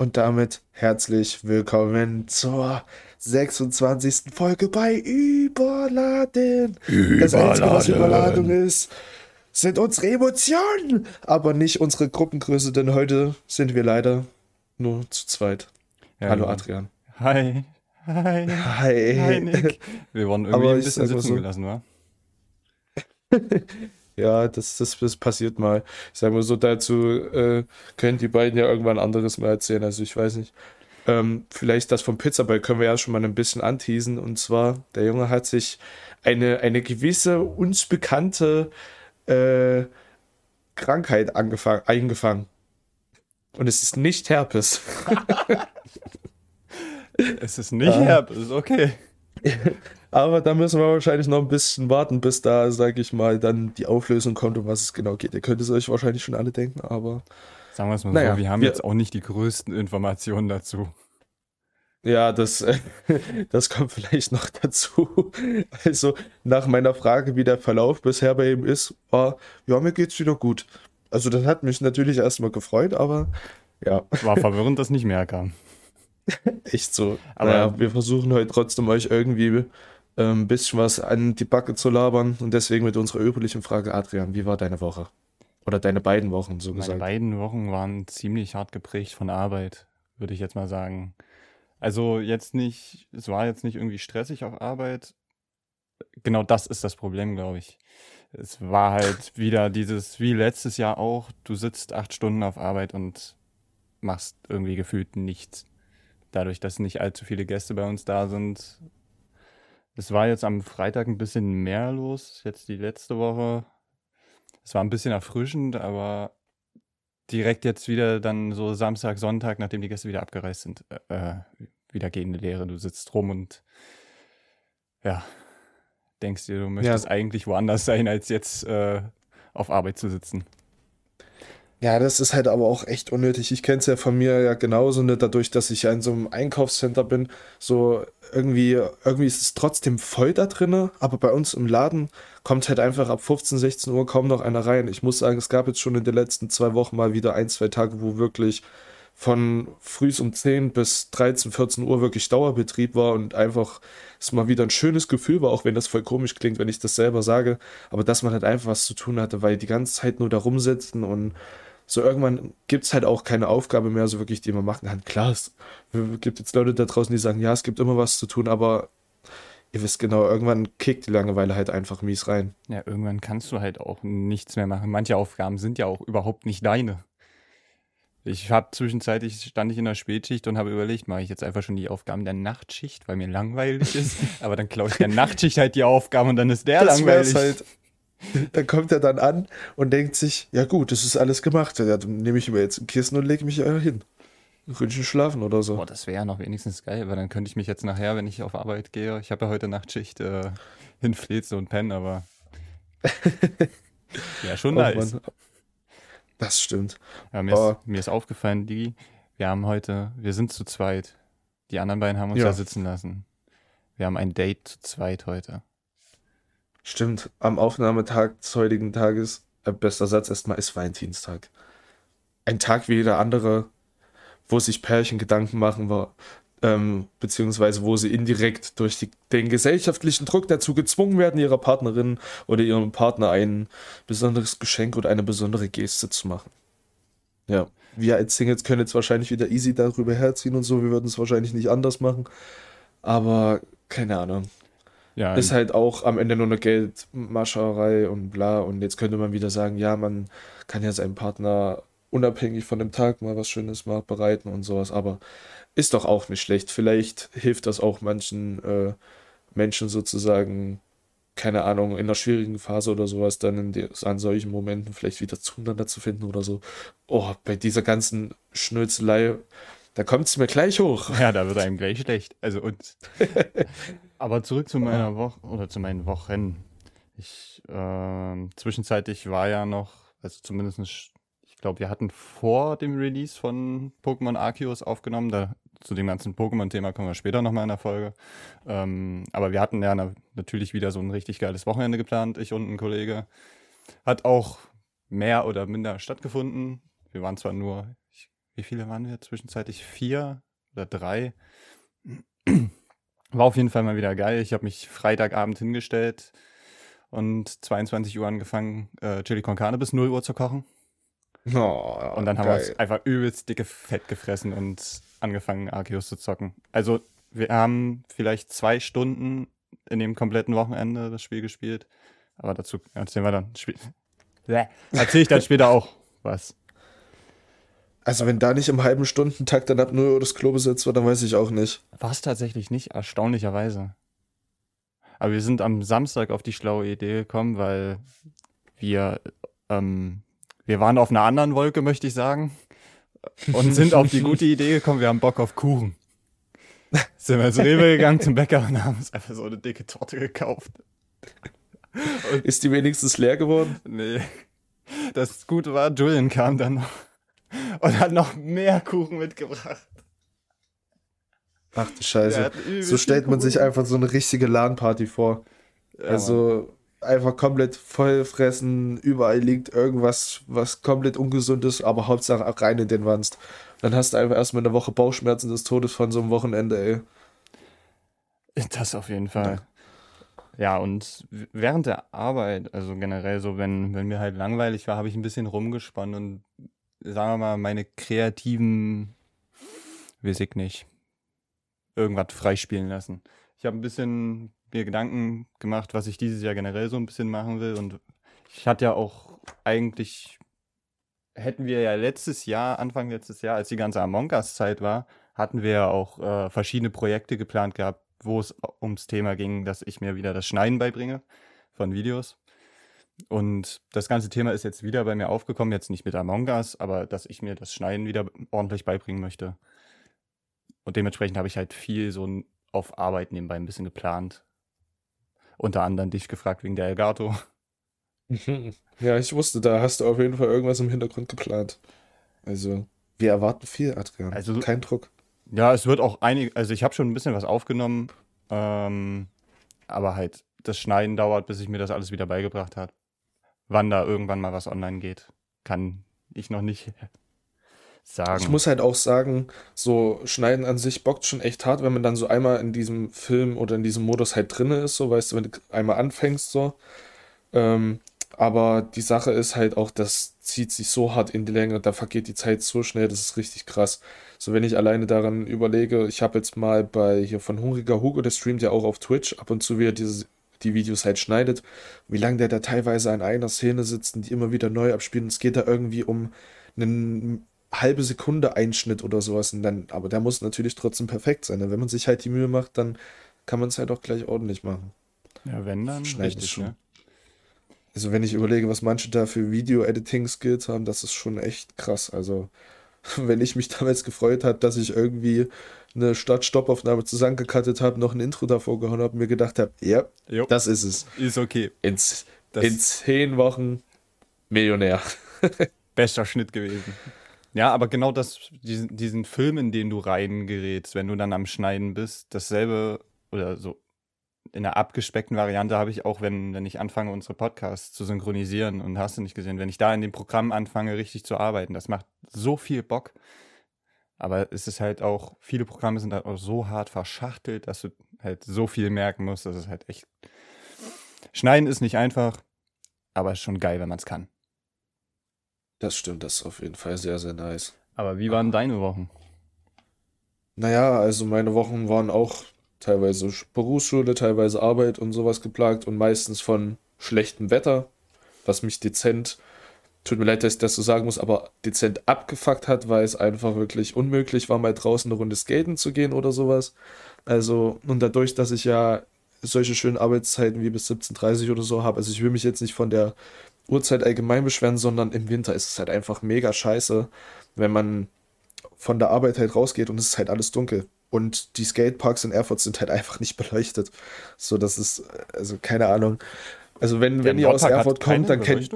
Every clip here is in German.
Und damit herzlich willkommen zur 26. Folge bei Überladen. Überladen. Das Einzige, was Überladung ist, sind unsere Emotionen, aber nicht unsere Gruppengröße, denn heute sind wir leider nur zu zweit. Ja, Hallo. Adrian. Hi. Hi. Hi. Hi Nick. Wir wurden irgendwie aber ein bisschen sitzen so. gelassen, wa? Ja, das, das, das passiert mal. Ich sage mal so, dazu äh, können die beiden ja irgendwann anderes mal erzählen. Also ich weiß nicht. Ähm, vielleicht das vom Pizzaball können wir ja schon mal ein bisschen anteasen. Und zwar, der Junge hat sich eine, eine gewisse uns bekannte äh, Krankheit eingefangen. Und es ist nicht Herpes. es ist nicht ah. Herpes, okay. Aber da müssen wir wahrscheinlich noch ein bisschen warten, bis da, sage ich mal, dann die Auflösung kommt, um was es genau geht. Ihr könnt es euch wahrscheinlich schon alle denken, aber. Sagen wir es mal naja, so, wir haben wir, jetzt auch nicht die größten Informationen dazu. Ja, das, das kommt vielleicht noch dazu. Also, nach meiner Frage, wie der Verlauf bisher bei ihm ist, war, ja, mir geht's wieder gut. Also, das hat mich natürlich erstmal gefreut, aber ja. War verwirrend, dass nicht mehr kam. Echt so. Aber naja, wir versuchen heute trotzdem euch irgendwie ein ähm, bisschen was an die Backe zu labern und deswegen mit unserer üblichen Frage, Adrian, wie war deine Woche? Oder deine beiden Wochen, so Meine gesagt? Meine beiden Wochen waren ziemlich hart geprägt von Arbeit, würde ich jetzt mal sagen. Also jetzt nicht, es war jetzt nicht irgendwie stressig auf Arbeit. Genau das ist das Problem, glaube ich. Es war halt wieder dieses, wie letztes Jahr auch, du sitzt acht Stunden auf Arbeit und machst irgendwie gefühlt nichts. Dadurch, dass nicht allzu viele Gäste bei uns da sind, es war jetzt am Freitag ein bisschen mehr los, jetzt die letzte Woche. Es war ein bisschen erfrischend, aber direkt jetzt wieder dann so Samstag, Sonntag, nachdem die Gäste wieder abgereist sind, äh, äh wieder gegen die Lehre. Du sitzt rum und ja, denkst dir, du möchtest ja. eigentlich woanders sein, als jetzt äh, auf Arbeit zu sitzen. Ja, das ist halt aber auch echt unnötig. Ich kenne es ja von mir ja genauso, ne, dadurch, dass ich ja in so einem Einkaufscenter bin. So irgendwie, irgendwie ist es trotzdem voll da drinne, aber bei uns im Laden kommt halt einfach ab 15, 16 Uhr kaum noch einer rein. Ich muss sagen, es gab jetzt schon in den letzten zwei Wochen mal wieder ein, zwei Tage, wo wirklich von früh um 10 bis 13, 14 Uhr wirklich Dauerbetrieb war und einfach es mal wieder ein schönes Gefühl war, auch wenn das voll komisch klingt, wenn ich das selber sage, aber dass man halt einfach was zu tun hatte, weil die ganze Zeit nur da rumsitzen und so irgendwann gibt es halt auch keine Aufgabe mehr, so wirklich, die man machen kann. Klar, es gibt jetzt Leute da draußen, die sagen, ja, es gibt immer was zu tun, aber ihr wisst genau, irgendwann kickt die Langeweile halt einfach mies rein. Ja, irgendwann kannst du halt auch nichts mehr machen. Manche Aufgaben sind ja auch überhaupt nicht deine. Ich habe zwischenzeitlich stand ich in der Spätschicht und habe überlegt, mache ich jetzt einfach schon die Aufgaben der Nachtschicht, weil mir langweilig ist. Aber dann klaue ich der Nachtschicht halt die Aufgaben und dann ist der das langweilig. Halt, dann kommt er dann an und denkt sich, ja gut, das ist alles gemacht. Ja, dann nehme ich mir jetzt ein Kissen und lege mich hin. Ründchen schlafen oder so. Boah, das wäre ja noch wenigstens geil, weil dann könnte ich mich jetzt nachher, wenn ich auf Arbeit gehe, ich habe ja heute Nachtschicht, äh, hinflezen und pennen, aber ja, schon oh, nice. Mann. Das stimmt. Ja, mir, oh. ist, mir ist aufgefallen, Digi, wir haben heute, wir sind zu zweit. Die anderen beiden haben uns ja. da sitzen lassen. Wir haben ein Date zu zweit heute. Stimmt, am Aufnahmetag des heutigen Tages, äh, bester Satz erstmal, ist Valentinstag. Ein Tag wie jeder andere, wo sich Pärchen Gedanken machen, war, ähm, beziehungsweise wo sie indirekt durch die, den gesellschaftlichen Druck dazu gezwungen werden, ihrer Partnerin oder ihrem Partner ein besonderes Geschenk oder eine besondere Geste zu machen. Ja, wir als Singles können jetzt wahrscheinlich wieder easy darüber herziehen und so, wir würden es wahrscheinlich nicht anders machen, aber keine Ahnung. Ja, ist halt auch am Ende nur eine Geldmascherei und bla. Und jetzt könnte man wieder sagen, ja, man kann ja seinem Partner unabhängig von dem Tag mal was Schönes mal bereiten und sowas. Aber ist doch auch nicht schlecht. Vielleicht hilft das auch manchen äh, Menschen sozusagen, keine Ahnung, in einer schwierigen Phase oder sowas, dann die, an solchen Momenten vielleicht wieder zueinander zu finden oder so. Oh, bei dieser ganzen Schnölzelei da kommt es mir gleich hoch. Ja, da wird einem gleich schlecht. Also uns. Aber zurück zu meiner Woche oder zu meinen Wochen. Ich, äh, zwischenzeitlich war ja noch, also zumindest, ich glaube, wir hatten vor dem Release von Pokémon Arceus aufgenommen. Da, zu dem ganzen Pokémon-Thema kommen wir später nochmal in der Folge. Ähm, aber wir hatten ja na, natürlich wieder so ein richtig geiles Wochenende geplant, ich und ein Kollege. Hat auch mehr oder minder stattgefunden. Wir waren zwar nur wie viele waren wir? Zwischenzeitlich vier oder drei. War auf jeden Fall mal wieder geil. Ich habe mich Freitagabend hingestellt und 22 Uhr angefangen, äh, Chili con Carne bis 0 Uhr zu kochen. Oh, Und dann haben geil. wir uns einfach übelst dicke Fett gefressen und angefangen, Arceus zu zocken. Also, wir haben vielleicht zwei Stunden in dem kompletten Wochenende das Spiel gespielt. Aber dazu erzählen wir dann. Spiel Bäh. Erzähl ich dann später auch was. Also, wenn da nicht im halben Stundentakt dann ab 0 Uhr das Klo besetzt wird, dann weiß ich auch nicht. War es tatsächlich nicht, erstaunlicherweise. Aber wir sind am Samstag auf die schlaue Idee gekommen, weil wir, ähm, wir waren auf einer anderen Wolke, möchte ich sagen. Und sind auf die gute Idee gekommen, wir haben Bock auf Kuchen. Sind wir ins Rewe gegangen zum Bäcker und haben uns einfach so eine dicke Torte gekauft. Ist die wenigstens leer geworden? Nee. Das Gute war, Julian kam dann noch und hat noch mehr Kuchen mitgebracht. Ach du Scheiße. So stellt man sich einfach so eine richtige LAN-Party vor. Ja, also einfach komplett voll fressen, überall liegt irgendwas, was komplett ungesund ist, aber Hauptsache auch rein in den Wanst. Dann hast du einfach erstmal eine Woche Bauchschmerzen des Todes von so einem Wochenende, ey. Das auf jeden Fall. Ja, und während der Arbeit, also generell so, wenn, wenn mir halt langweilig war, habe ich ein bisschen rumgesponnen und sagen wir mal, meine kreativen, weiß ich nicht, irgendwas freispielen lassen. Ich habe ein bisschen mir Gedanken gemacht, was ich dieses Jahr generell so ein bisschen machen will und ich hatte ja auch eigentlich, hätten wir ja letztes Jahr, Anfang letztes Jahr, als die ganze Among Us-Zeit war, hatten wir ja auch äh, verschiedene Projekte geplant gehabt, wo es ums Thema ging, dass ich mir wieder das Schneiden beibringe von Videos. Und das ganze Thema ist jetzt wieder bei mir aufgekommen, jetzt nicht mit Among Us, aber dass ich mir das Schneiden wieder ordentlich beibringen möchte. Und dementsprechend habe ich halt viel so auf Arbeit nebenbei ein bisschen geplant. Unter anderem dich gefragt wegen der Elgato. Ja, ich wusste, da hast du auf jeden Fall irgendwas im Hintergrund geplant. Also, wir erwarten viel, Adrian. Also- Kein Druck. Ja, es wird auch einig, also ich habe schon ein bisschen was aufgenommen, ähm, aber halt das Schneiden dauert, bis ich mir das alles wieder beigebracht habe. Wann da irgendwann mal was online geht, kann ich noch nicht sagen. Ich muss halt auch sagen, so Schneiden an sich bockt schon echt hart, wenn man dann so einmal in diesem Film oder in diesem Modus halt drinne ist, so weißt du, wenn du einmal anfängst, so. Ähm, aber die Sache ist halt auch, das zieht sich so hart in die Länge, da vergeht die Zeit so schnell, das ist richtig krass. So, wenn ich alleine daran überlege, ich habe jetzt mal bei hier von Hungriger Hugo, der streamt ja auch auf Twitch, ab und zu wie er diese, die Videos halt schneidet, wie lange der da teilweise an einer Szene sitzt und die immer wieder neu abspielen. Es geht da irgendwie um einen halbe Sekunde Einschnitt oder sowas. Und dann, aber der muss natürlich trotzdem perfekt sein. Wenn man sich halt die Mühe macht, dann kann man es halt auch gleich ordentlich machen. ja, wenn dann, richtig, ist schon- ne? Also wenn ich überlege, was manche da für Video-Editing-Skills haben, das ist schon echt krass. Also wenn ich mich damals gefreut habe, dass ich irgendwie eine Start-Stopp-Aufnahme zusammengekattet habe, noch ein Intro davor gehauen habe, mir gedacht habe, ja, Jo, das ist es. ist okay. In, Das in zehn Wochen Millionär. bester Schnitt gewesen. Ja, aber genau das, diesen, diesen Film, in den du reingerätst, wenn du dann am Schneiden bist, dasselbe oder so in der abgespeckten Variante habe ich auch, wenn, wenn ich anfange, unsere Podcasts zu synchronisieren und hast du nicht gesehen, wenn ich da in dem Programm anfange, richtig zu arbeiten, das macht so viel Bock. Aber es ist halt auch, viele Programme sind halt auch so hart verschachtelt, dass du halt so viel merken musst, dass es halt echt. Schneiden ist nicht einfach, aber ist schon geil, wenn man es kann. Das stimmt, das ist auf jeden Fall sehr, sehr nice. Aber wie waren deine Wochen? Naja, also meine Wochen waren auch teilweise Sch- Berufsschule, teilweise Arbeit und sowas geplagt und meistens von schlechtem Wetter, was mich dezent, tut mir leid, dass ich das so sagen muss, aber dezent abgefuckt hat, weil es einfach wirklich unmöglich war, mal draußen eine Runde skaten zu gehen oder sowas. Also, und dadurch, dass ich ja solche schönen Arbeitszeiten wie bis 17.30 oder so habe, also ich will mich jetzt nicht von der Uhrzeit allgemein beschweren, sondern im Winter ist es halt einfach mega scheiße, wenn man von der Arbeit halt rausgeht und es ist halt alles dunkel. Und die Skateparks in Erfurt sind halt einfach nicht beleuchtet. So, das ist, also keine Ahnung. Also wenn, wenn ihr aus Erfurt kommt, dann kennt.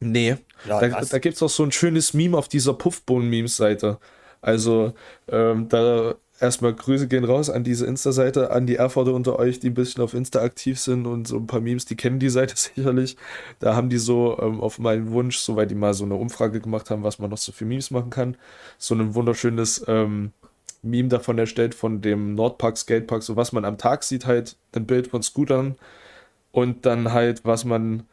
Nee, Ja, da, da gibt es auch so ein schönes Meme auf dieser Puffbohnen-Memes-Seite. Also, ähm, da erstmal Grüße gehen raus an diese Insta-Seite, an die Erfurter unter euch, die ein bisschen auf Insta aktiv sind und so ein paar Memes, die kennen die Seite sicherlich. Da haben die so ähm, auf meinen Wunsch, so weil die mal so eine Umfrage gemacht haben, was man noch so für Memes machen kann, so ein wunderschönes ähm, Meme davon erstellt von dem Nordpark Skatepark, so was man am Tag sieht, halt ein Bild von Scootern und dann halt, was man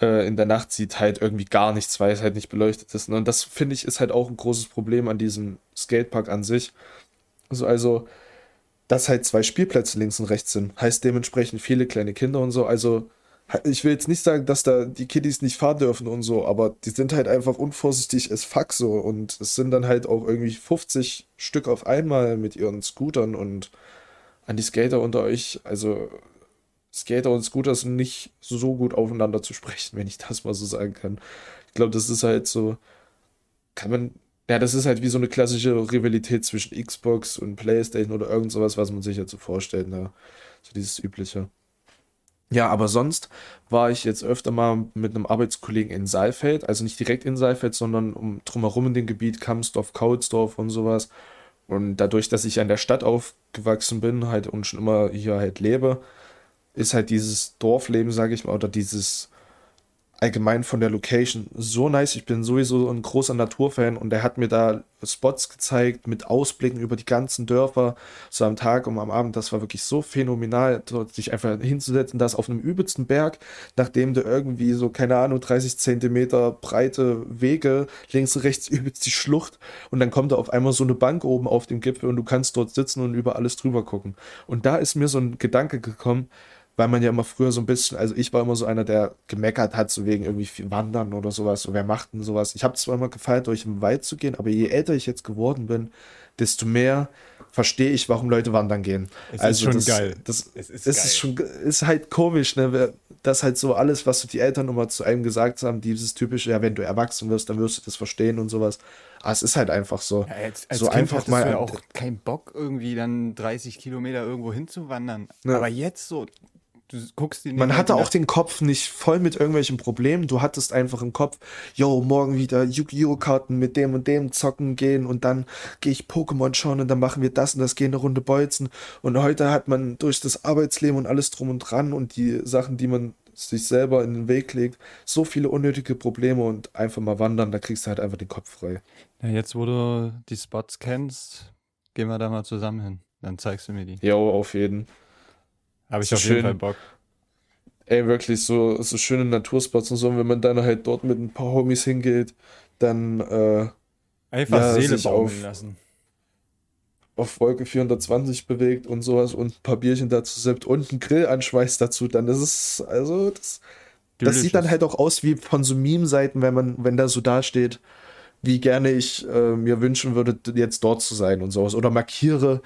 äh, in der Nacht sieht, halt irgendwie gar nichts, weil es halt nicht beleuchtet ist. Ne? Und das finde ich ist halt auch ein großes Problem an diesem Skatepark an sich also, also, dass halt zwei Spielplätze links und rechts sind, heißt dementsprechend viele kleine Kinder und so. Also, ich will jetzt nicht sagen, dass da die Kiddies nicht fahren dürfen und so, aber die sind halt einfach unvorsichtig as fuck so. Und es sind dann halt auch irgendwie 50 Stück auf einmal mit ihren Scootern und an die Skater unter euch. Also, Skater und Scooter sind nicht so gut aufeinander zu sprechen, wenn ich das mal so sagen kann. Ich glaube, das ist halt so, kann man ja, das ist halt wie so eine klassische Rivalität zwischen Xbox und PlayStation oder irgend sowas, was man sich jetzt so vorstellt. Ne? So dieses übliche. Ja, aber sonst war ich jetzt öfter mal mit einem Arbeitskollegen in Saalfeld, also nicht direkt in Saalfeld, sondern um drumherum in dem Gebiet Kamsdorf, Kautsdorf und sowas. Und dadurch, dass ich an der Stadt aufgewachsen bin, halt und schon immer hier halt lebe, ist halt dieses Dorfleben, sage ich mal, oder dieses allgemein von der Location so nice. Ich bin sowieso ein großer Naturfan und er hat mir da Spots gezeigt mit Ausblicken über die ganzen Dörfer, so am Tag und am Abend. Das war wirklich so phänomenal, dort sich einfach hinzusetzen, das auf einem übelsten Berg, nachdem du irgendwie so, keine Ahnung, 30 Zentimeter breite Wege, links und rechts übelst die Schlucht und dann kommt da auf einmal so eine Bank oben auf dem Gipfel und du kannst dort sitzen und über alles drüber gucken. Und da ist mir so ein Gedanke gekommen, weil man ja immer früher so ein bisschen, also ich war immer so einer, der gemeckert hat, so wegen irgendwie viel Wandern oder sowas, so wer macht denn sowas. Ich habe zwar immer gefeiert, durch den Wald zu gehen, aber je älter ich jetzt geworden bin, desto mehr verstehe ich, warum Leute wandern gehen. Es also ist schon das, geil. Das, es ist, es geil. ist schon, ist halt komisch, ne? Das halt so alles, was so die Eltern immer zu einem gesagt haben, dieses typische, ja, wenn du erwachsen wirst, dann wirst du das verstehen und sowas. Aber es ist halt einfach so. Ja, als, als so kind einfach mal. du ja auch keinen Bock, irgendwie dann 30 Kilometer irgendwo hinzuwandern. Ja. Aber jetzt so, du guckst die Man hatte auch den Kopf nicht voll mit irgendwelchen Problemen. Du hattest einfach im Kopf, yo, morgen wieder Yu-Gi-Oh! Karten mit dem und dem zocken gehen und dann gehe ich Pokémon schauen und dann machen wir das und das, gehen eine Runde bolzen. Und heute hat man durch das Arbeitsleben und alles drum und dran und die Sachen, die man sich selber in den Weg legt, so viele unnötige Probleme und einfach mal wandern, da kriegst du halt einfach den Kopf frei. Ja, jetzt, wo du die Spots kennst, gehen wir da mal zusammen hin. Dann zeigst du mir die. Jo, auf jeden. Habe ich So auf jeden schön. Fall Bock. Ey, wirklich so, so schöne Naturspots und so. Und wenn man dann halt dort mit ein paar Homies hingeht, dann äh, Einfach Ja, Seele baumeln auf- lassen. auf Wolke 420 bewegt und sowas und ein paar Bierchen dazu sippt und einen Grill anschweißt dazu, dann ist es, also, das, das sieht dann halt auch aus wie von so Meme-Seiten, wenn man, wenn da so dasteht, wie gerne ich äh, mir wünschen würde, jetzt dort zu sein und sowas. Oder markiere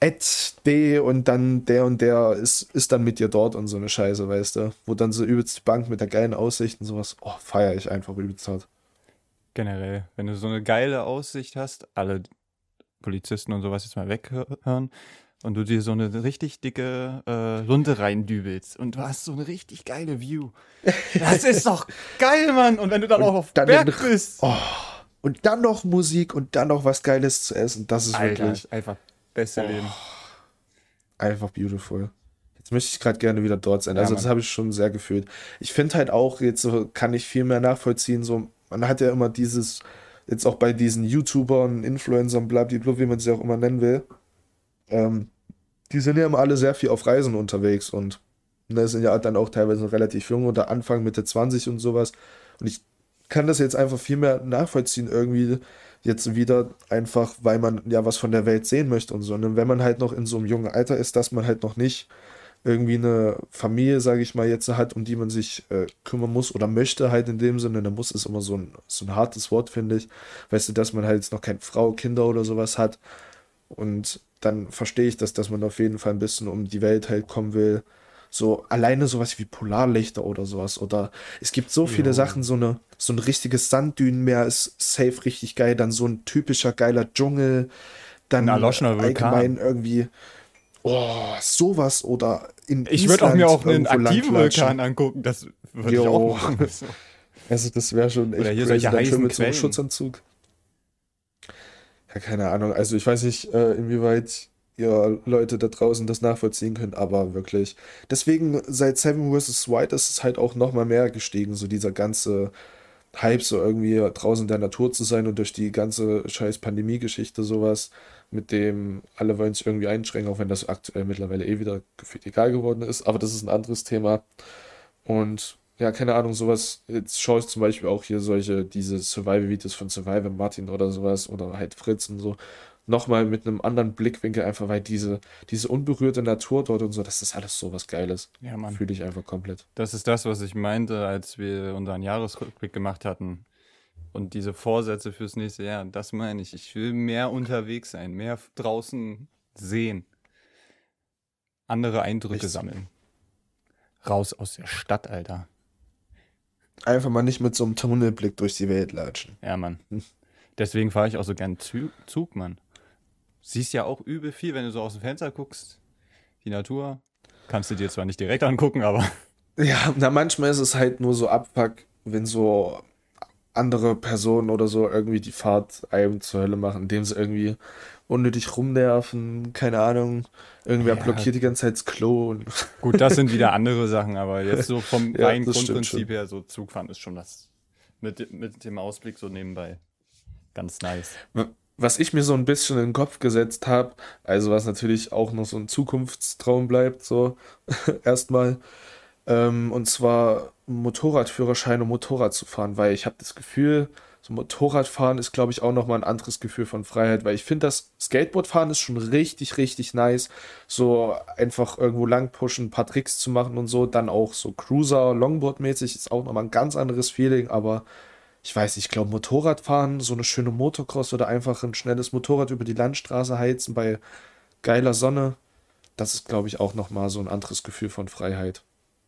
Ed D und dann der und der ist, ist dann mit dir dort und so eine Scheiße, weißt du? Wo dann so übelst die Bank mit der geilen Aussicht und sowas. Oh, feiere ich einfach übelst hart. Generell, wenn du so eine geile Aussicht hast, alle Polizisten und sowas jetzt mal weghören und du dir so eine richtig dicke äh, Lunte reindübelst und du hast so eine richtig geile View. Das ist doch geil, Mann! Und wenn du dann Und auch auf dann Berg bist, Oh, und dann noch Musik und dann noch was Geiles zu essen. Das ist Alter, wirklich einfach beste Oh. Leben. einfach beautiful. Jetzt möchte ich gerade gerne wieder dort sein. Ja, Also das Mann. habe ich schon sehr gefühlt. Ich finde halt auch, jetzt so kann ich viel mehr nachvollziehen, so, man hat ja immer dieses, jetzt auch bei diesen YouTubern, Influencern, blablabla, wie man sie auch immer nennen will, ähm, die sind ja immer alle sehr viel auf Reisen unterwegs und ne, sind ja dann auch teilweise relativ jung oder Anfang, Mitte 20 und sowas. Und ich kann das jetzt einfach viel mehr nachvollziehen, irgendwie jetzt wieder einfach, weil man ja was von der Welt sehen möchte und so. Und wenn man halt noch in so einem jungen Alter ist, dass man halt noch nicht irgendwie eine Familie, sage ich mal, jetzt hat, um die man sich äh, kümmern muss oder möchte halt in dem Sinne, dann muss ist immer so ein, so ein hartes Wort, finde ich. Weißt du, dass man halt jetzt noch keine Frau, Kinder oder sowas hat. Und dann verstehe ich das, dass man auf jeden Fall ein bisschen um die Welt halt kommen will. So alleine sowas wie Polarlichter oder sowas. Oder es gibt so viele Jo. Sachen, so eine, so ein richtiges Sanddünenmeer ist safe richtig geil. Dann so ein typischer geiler Dschungel. Dann Ein erloschener Vulkan. allgemein irgendwie. Oh, sowas oder in Ich würde auch mir auch einen aktiven. Vulkan angucken, das würde ich auch machen. So. Also das wäre schon echt Oder hier crazy, solche dann schön mit so einem. Schutzanzug. Ja, keine Ahnung. Also ich weiß nicht, äh, inwieweit ihr Leute da draußen das nachvollziehen könnt, aber wirklich. Deswegen seit Seven vs. White ist es halt auch nochmal mehr gestiegen, so dieser ganze Hype, so irgendwie draußen in der Natur zu sein und durch die ganze scheiß Pandemie-Geschichte sowas, mit dem alle wollen sich irgendwie einschränken, auch wenn das aktuell mittlerweile eh wieder gefühlt egal geworden ist, aber das ist ein anderes Thema. Und ja, keine Ahnung, sowas, jetzt schaue ich zum Beispiel auch hier solche, diese Survival-Videos von Survivor Martin oder sowas oder halt Fritz und so, nochmal mit einem anderen Blickwinkel, einfach weil diese, diese unberührte Natur dort und so, das ist alles so was Geiles. Ja, Mann. Fühle ich einfach komplett. Das ist das, was ich meinte, als wir unseren Jahresrückblick gemacht hatten. Und diese Vorsätze fürs nächste Jahr, das meine ich. Ich will mehr unterwegs sein, mehr draußen sehen. Andere Eindrücke Echt? sammeln. Raus aus der Stadt, Alter. Einfach mal nicht mit so einem Tunnelblick durch die Welt latschen. Ja, Mann. Deswegen fahre ich auch so gern Zug, Zug, Mann. Siehst ja auch übel viel, wenn du so aus dem Fenster guckst. Die Natur. Kannst du dir zwar nicht direkt angucken, aber Ja, na, manchmal ist es halt nur so Abfuck, wenn so andere Personen oder so irgendwie die Fahrt einem zur Hölle machen, indem sie irgendwie unnötig rumnerven, keine Ahnung. Irgendwer Ja. blockiert die ganze Zeit das Klo. Gut, das sind wieder andere Sachen, aber jetzt so vom Ja, reinen Grundprinzip her, so Zugfahren ist schon das. Mit, mit dem Ausblick so nebenbei. Ganz nice. Was ich mir so ein bisschen in den Kopf gesetzt habe, also was natürlich auch noch so ein Zukunftstraum bleibt, so erstmal, ähm, und zwar Motorradführerschein und Motorrad zu fahren, weil ich habe das Gefühl, so Motorradfahren ist, glaube ich, auch nochmal ein anderes Gefühl von Freiheit, weil ich finde, das Skateboardfahren ist schon richtig, richtig nice, so einfach irgendwo lang pushen, ein paar Tricks zu machen und so, dann auch so Cruiser, Longboard-mäßig ist auch nochmal ein ganz anderes Feeling, aber ich weiß, ich glaube, Motorradfahren, so eine schöne Motocross oder einfach ein schnelles Motorrad über die Landstraße heizen bei geiler Sonne, das ist, glaube ich, auch nochmal so ein anderes Gefühl von Freiheit.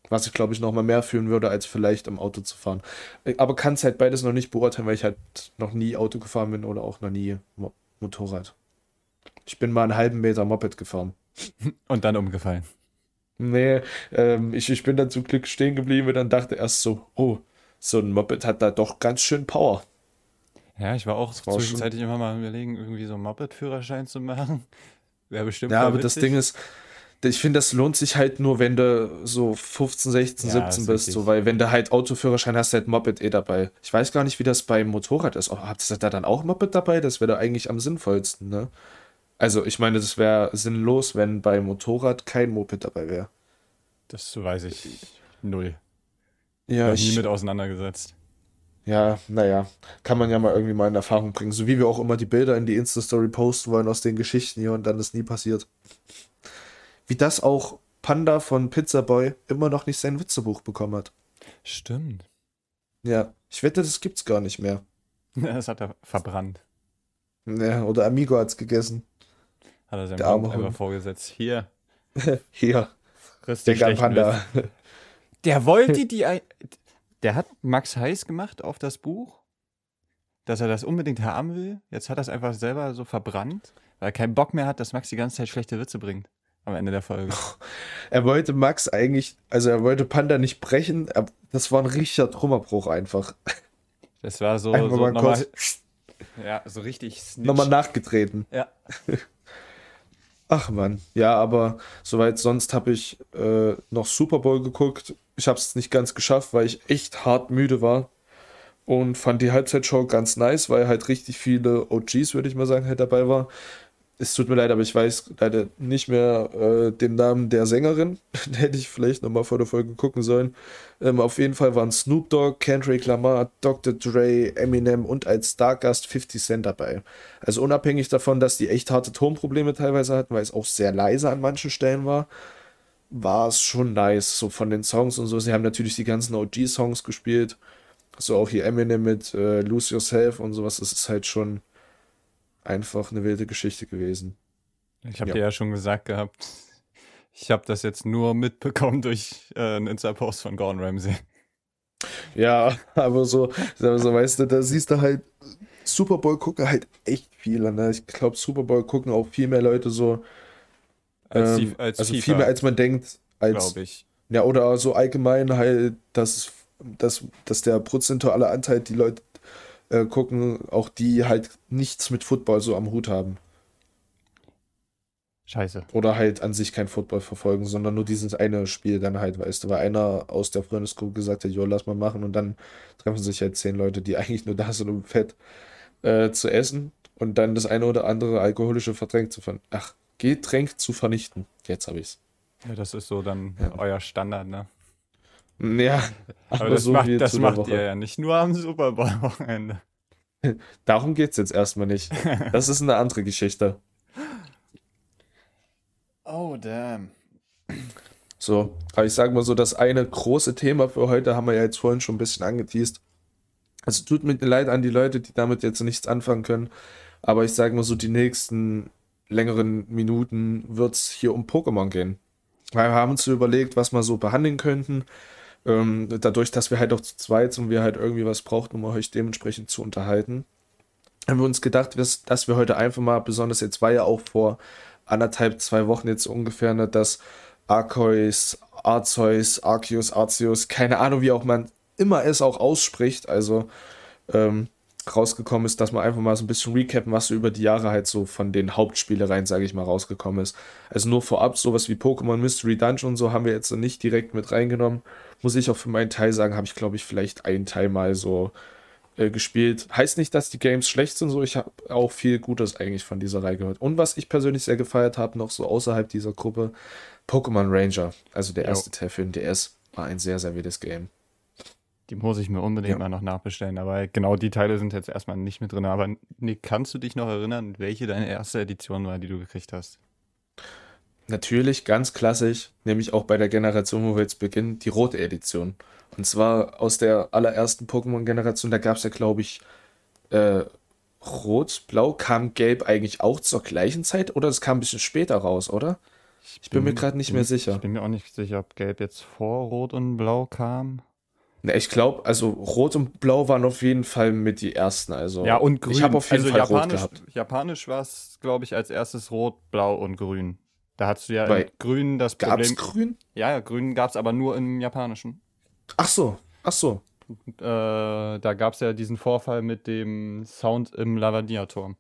Was ich, glaube ich, nochmal mehr fühlen würde, als vielleicht im Auto zu fahren. Äh, Aber kann es halt beides noch nicht beurteilen, weil ich halt noch nie Auto gefahren bin oder auch noch nie Mo Motorrad. Ich bin mal einen halben Meter Moped gefahren. Und dann umgefallen. Nee, ähm, ich, ich bin dann zum Glück stehen geblieben und dann dachte erst so, oh, so ein Moped hat da doch ganz schön Power. Ja, ich war auch war schon- zwischenzeitlich immer mal überlegen, irgendwie so einen Moped-Führerschein zu machen. Wäre bestimmt Ja, aber das witzig. Ding ist, ich finde, das lohnt sich halt nur, wenn du so 15, 16, Ja, 17 ist bist. So, weil wenn du halt Autoführerschein hast, halt Moped eh dabei. Ich weiß gar nicht, wie das beim Motorrad ist. Oh, habt ihr da dann auch Moped dabei? Das wäre da eigentlich am sinnvollsten, ne? Also, ich meine, das wäre sinnlos, wenn beim Motorrad kein Moped dabei wäre. Das weiß ich null. Ja, Hab nie ich, mit auseinandergesetzt. ja, naja, kann man ja mal irgendwie mal in Erfahrung bringen. So wie wir auch immer die Bilder in die Insta-Story posten wollen aus den Geschichten hier und dann ist nie passiert. Wie das auch Panda von Pizza Boy immer noch nicht sein Witzebuch bekommen hat. Stimmt. Ja, ich wette, das gibt's gar nicht mehr. Das hat er verbrannt. Ja, oder Amigo hat's gegessen. Hat er seinem Der arme Hund einfach vorgesetzt. Hier, Hier, friss der schlechten Panda. Der wollte die. Der hat Max heiß gemacht auf das Buch, dass er das unbedingt haben will. Jetzt hat er es einfach selber so verbrannt, weil er keinen Bock mehr hat, dass Max die ganze Zeit schlechte Witze bringt. Am Ende der Folge. Er wollte Max eigentlich, also er wollte Panda nicht brechen, das war ein richtiger Trümmerbruch einfach. Das war so, Einfach so mal nochmal, kurz ja, so richtig Snitch. nochmal nachgetreten. Ja. Ach man, ja, aber soweit sonst habe ich äh, noch Super Bowl geguckt. Ich habe es nicht ganz geschafft, weil ich echt hart müde war und fand die Halbzeitshow ganz nice, weil halt richtig viele OGs, würde ich mal sagen, halt dabei war. Es tut mir leid, aber ich weiß leider nicht mehr äh, den Namen der Sängerin. Hätte ich vielleicht nochmal vor der Folge gucken sollen. Ähm, auf jeden Fall waren Snoop Dogg, Kendrick Lamar, Dr. Dre, Eminem und als Stargast 50 Cent dabei. Also unabhängig davon, dass die echt harte Tonprobleme teilweise hatten, weil es auch sehr leise an manchen Stellen war, war es schon nice, so von den Songs und so. Sie haben natürlich die ganzen OG-Songs gespielt. So auch hier Eminem mit äh, Lose Yourself und sowas. Das ist halt schon einfach eine wilde Geschichte gewesen. Ich habe Ja. dir ja schon gesagt gehabt, ich habe das jetzt nur mitbekommen durch äh, einen Insta-Post von Gordon Ramsay. Ja, aber so, so, weißt du, da siehst du halt, Super Bowl gucken halt echt viele. Ne? Ich glaube, Super Bowl gucken auch viel mehr Leute so. Als, ähm, Tief- als also FIFA, viel mehr als man denkt. Als, glaube ich. Ja, oder so allgemein halt, dass, dass, dass der prozentuale Anteil die Leute äh, gucken, auch die halt nichts mit Football so am Hut haben. Scheiße. Oder halt an sich kein Football verfolgen, sondern nur dieses eine Spiel dann halt, weißt du, weil einer aus der Freundesgruppe gesagt hat, jo, lass mal machen und dann treffen sich halt zehn Leute, die eigentlich nur da sind, um Fett äh, zu essen und dann das eine oder andere alkoholische Getränk zu vernichten. Ach, Getränk zu vernichten. Jetzt habe ich's. Ja, das ist so dann ja. euer Standard, ne? Ja, aber das so macht, das macht ihr ja nicht nur am Super Bowl-Wochenende. Darum geht es jetzt erstmal nicht. Das ist eine andere Geschichte. Oh, damn. So, aber ich sage mal so, das eine große Thema für heute haben wir ja jetzt vorhin schon ein bisschen angeteased. Also tut mir leid an die Leute, die damit jetzt nichts anfangen können. Aber ich sage mal so, die nächsten längeren Minuten wird es hier um Pokémon gehen. Weil wir haben uns überlegt, was wir so behandeln könnten. Ähm, dadurch, dass wir halt auch zu zweit sind und wir halt irgendwie was brauchten, um euch dementsprechend zu unterhalten, haben wir uns gedacht, dass wir heute einfach mal, besonders jetzt war ja auch vor anderthalb, zwei Wochen jetzt ungefähr, ne, dass Arceus, Arceus, Arceus, Arceus, keine Ahnung, wie auch man immer es auch ausspricht, also ähm, rausgekommen ist, dass man einfach mal so ein bisschen recappen, was so über die Jahre halt so von den Hauptspielereien, sage ich mal, rausgekommen ist. Also nur vorab, sowas wie Pokémon Mystery Dungeon und so haben wir jetzt nicht direkt mit reingenommen. Muss ich auch für meinen Teil sagen, habe ich glaube ich vielleicht einen Teil mal so äh, gespielt. Heißt nicht, dass die Games schlecht sind, so ich habe auch viel Gutes eigentlich von dieser Reihe gehört. Und was ich persönlich sehr gefeiert habe, noch so außerhalb dieser Gruppe, Pokémon Ranger, also der erste jo. Teil für den DS, war ein sehr, sehr wildes Game. Die muss ich mir unbedingt ja. mal noch nachbestellen. Aber genau die Teile sind jetzt erstmal nicht mit drin. Aber Nick, kannst du dich noch erinnern, welche deine erste Edition war, die du gekriegt hast? Natürlich, ganz klassisch, nämlich auch bei der Generation, wo wir jetzt beginnen, die rote Edition. Und zwar aus der allerersten Pokémon-Generation, da gab es ja, glaube ich, äh, Rot, Blau, kam Gelb eigentlich auch zur gleichen Zeit oder es kam ein bisschen später raus, oder? Ich bin, bin mir gerade nicht mehr sicher. Ich bin mir auch nicht sicher, ob Gelb jetzt vor Rot und Blau kam. Ne, ich glaube, also Rot und Blau waren auf jeden Fall mit die ersten. Also ja, und Grün. Ich habe auf jeden also Fall Japanisch, Rot gehabt. Japanisch war es, glaube ich, als erstes Rot, Blau und Grün. Da hattest du ja Bei Grün das Problem. Gab's Grün? Ja, ja, Grün gab es aber nur im Japanischen. Ach so, ach so. Äh, da gab es ja diesen Vorfall mit dem Sound im Lavadia-Turm.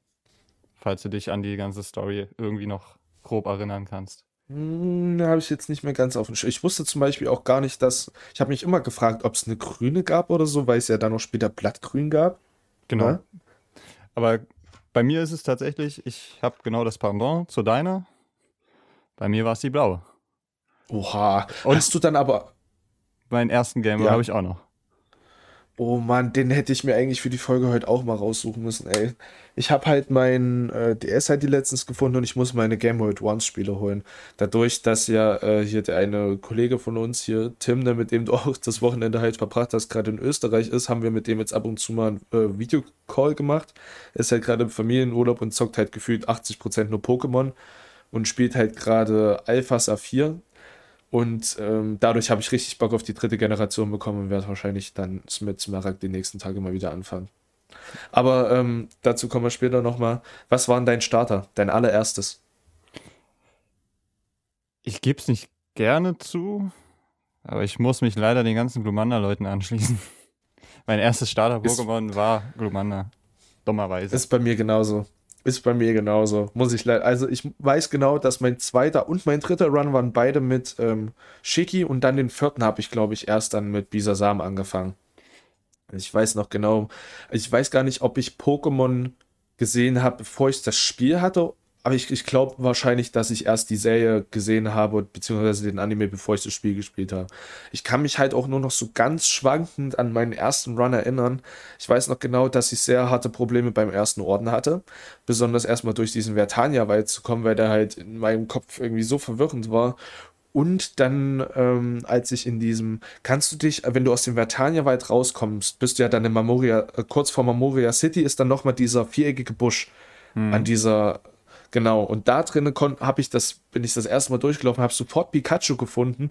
Falls du dich an die ganze Story irgendwie noch grob erinnern kannst. Hm, habe ich jetzt nicht mehr ganz auf dem Schirm. Ich wusste zum Beispiel auch gar nicht, dass. Ich habe mich immer gefragt, ob es eine grüne gab oder so, weil es ja dann noch später Blattgrün gab. Genau. Ja? Aber bei mir ist es tatsächlich, ich habe genau das Pendant zu deiner. Bei mir war es die blaue. Oha. Und Hast du dann aber. Meinen ersten Game ja. habe ich auch noch. Oh Mann, den hätte ich mir eigentlich für die Folge heute auch mal raussuchen müssen, ey. Ich habe halt mein äh, DS halt die letztens gefunden und ich muss meine Game Boy Advance Spiele holen. Dadurch, dass ja äh, hier der eine Kollege von uns hier, Tim, der mit dem du auch das Wochenende halt verbracht hast, gerade in Österreich ist, haben wir mit dem jetzt ab und zu mal einen äh, Videocall gemacht. Ist halt gerade im Familienurlaub und zockt halt gefühlt 80% nur Pokémon und spielt halt gerade Alpha Saphir und ähm, dadurch habe ich richtig Bock auf die dritte Generation bekommen und werde wahrscheinlich dann mit Smaragd die nächsten Tage mal wieder anfangen. Aber ähm, dazu kommen wir später nochmal. Was war denn dein Starter, dein allererstes? Ich gebe es nicht gerne zu, aber ich muss mich leider den ganzen Glumanda-Leuten anschließen. mein erstes Starter-Pokémon war Glumanda. Dummerweise. Ist bei mir genauso. Ist bei mir genauso. Muss ich leider. Also ich weiß genau, dass mein zweiter und mein dritter Run waren beide mit ähm, Shiki und dann den vierten habe ich, glaube ich, erst dann mit Bisasam angefangen. Ich weiß noch genau. Ich weiß gar nicht, ob ich Pokémon gesehen habe, bevor ich das Spiel hatte aber ich, ich glaube wahrscheinlich, dass ich erst die Serie gesehen habe, beziehungsweise den Anime, bevor ich das Spiel gespielt habe. Ich kann mich halt auch nur noch so ganz schwankend an meinen ersten Run erinnern. Ich weiß noch genau, dass ich sehr harte Probleme beim ersten Orden hatte. Besonders erstmal durch diesen Vertania-Wald zu kommen, weil der halt in meinem Kopf irgendwie so verwirrend war. Und dann, ähm, als ich in diesem, kannst du dich, wenn du aus dem Vertania-Wald rauskommst, bist du ja dann in Mamoria, äh, kurz vor Mamoria City ist dann nochmal dieser viereckige Busch hm. an dieser Genau, und da drinnen habe ich das, bin ich das erste Mal durchgelaufen, habe sofort Pikachu gefunden,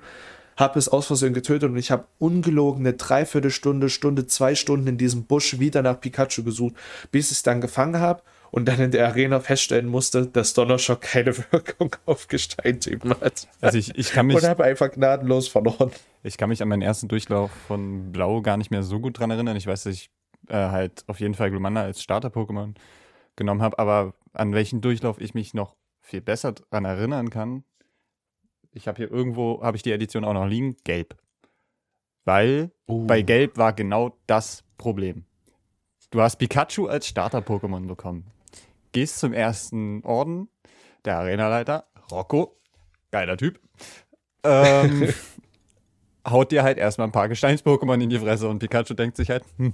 habe es aus Versehen getötet und ich habe ungelogen eine Dreiviertelstunde, Stunde, zwei Stunden in diesem Busch wieder nach Pikachu gesucht, bis ich es dann gefangen habe und dann in der Arena feststellen musste, dass Donnerschock keine Wirkung auf Gesteintypen hat. Also ich, ich kann mich. Und habe einfach gnadenlos verloren. Ich kann mich an meinen ersten Durchlauf von Blau gar nicht mehr so gut dran erinnern. Ich weiß, dass ich äh, halt auf jeden Fall Glumanda als Starter-Pokémon genommen habe, aber an welchen Durchlauf ich mich noch viel besser daran erinnern kann, ich habe hier irgendwo, habe ich die Edition auch noch liegen, gelb. Weil Oh. bei gelb war genau das Problem. Du hast Pikachu als Starter-Pokémon bekommen. Gehst zum ersten Orden, der Arenaleiter, Rocco, geiler Typ, ähm, haut dir halt erstmal ein paar Gesteins-Pokémon in die Fresse und Pikachu denkt sich halt, hm,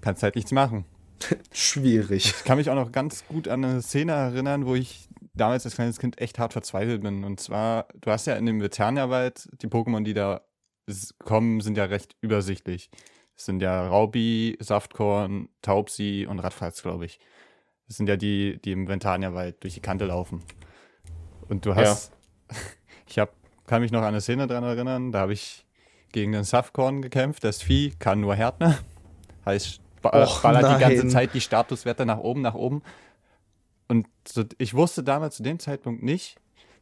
kannst halt nichts machen. Schwierig. Ich kann mich auch noch ganz gut an eine Szene erinnern, wo ich damals als kleines Kind echt hart verzweifelt bin. Und zwar, du hast ja in dem Veternia-Wald, die Pokémon, die da kommen, sind ja recht übersichtlich. Es sind ja Raubi, Saftkorn, Taubsi und Radfratz, glaube ich. Das sind ja die, die im Ventania-Wald durch die Kante laufen. Und du hast, ich hab, kann mich noch an eine Szene dran erinnern, da habe ich gegen den Saftkorn gekämpft. Das Vieh kann nur Härtner. Heißt, ba Och, ballert die ganze nein. Zeit die Statuswerte nach oben, nach oben. Und so, ich wusste damals zu dem Zeitpunkt nicht,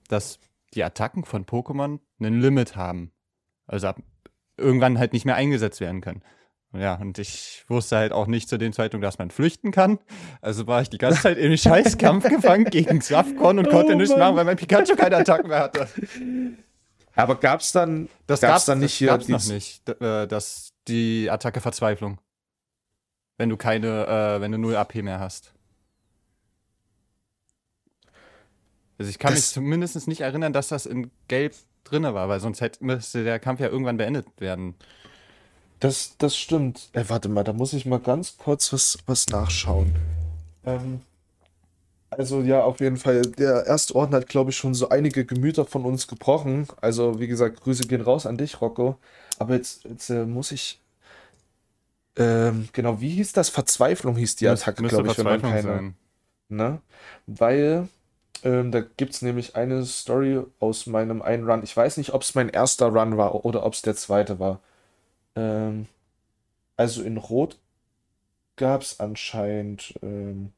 dass die Attacken von Pokémon einen Limit haben. Also ab, irgendwann halt nicht mehr eingesetzt werden können. Ja, und ich wusste halt auch nicht zu dem Zeitpunkt, dass man flüchten kann. Also war ich die ganze Zeit im Scheißkampf gefangen gegen Safkon und Oh konnte nichts machen, weil mein Pikachu keine Attacken mehr hatte. Aber gab's dann, Das gab's gab's dann nicht das hier gab's noch nicht, äh, dass die Attacke Verzweiflung. Wenn du keine, äh, wenn du 0 AP mehr hast. Also ich kann mich Das- zumindest nicht erinnern, dass das in Gelb drinne war, weil sonst hätte, müsste der Kampf ja irgendwann beendet werden. Das, das stimmt. Äh, warte mal, da muss ich mal ganz kurz was, was nachschauen. Ähm, also ja, auf jeden Fall, der erste Orden hat, glaube ich, schon so einige Gemüter von uns gebrochen. Also, wie gesagt, Grüße gehen raus an dich, Rocco. Aber jetzt, jetzt äh, muss ich. Ähm, genau, wie hieß das? Verzweiflung hieß die Attacke, glaube ich, wenn man keine. sein. Ne? Weil ähm, da gibt es nämlich eine Story aus meinem einen Run. Ich weiß nicht, ob es mein erster Run war oder ob es der zweite war. Ähm, also in Rot gab es anscheinend. Ähm,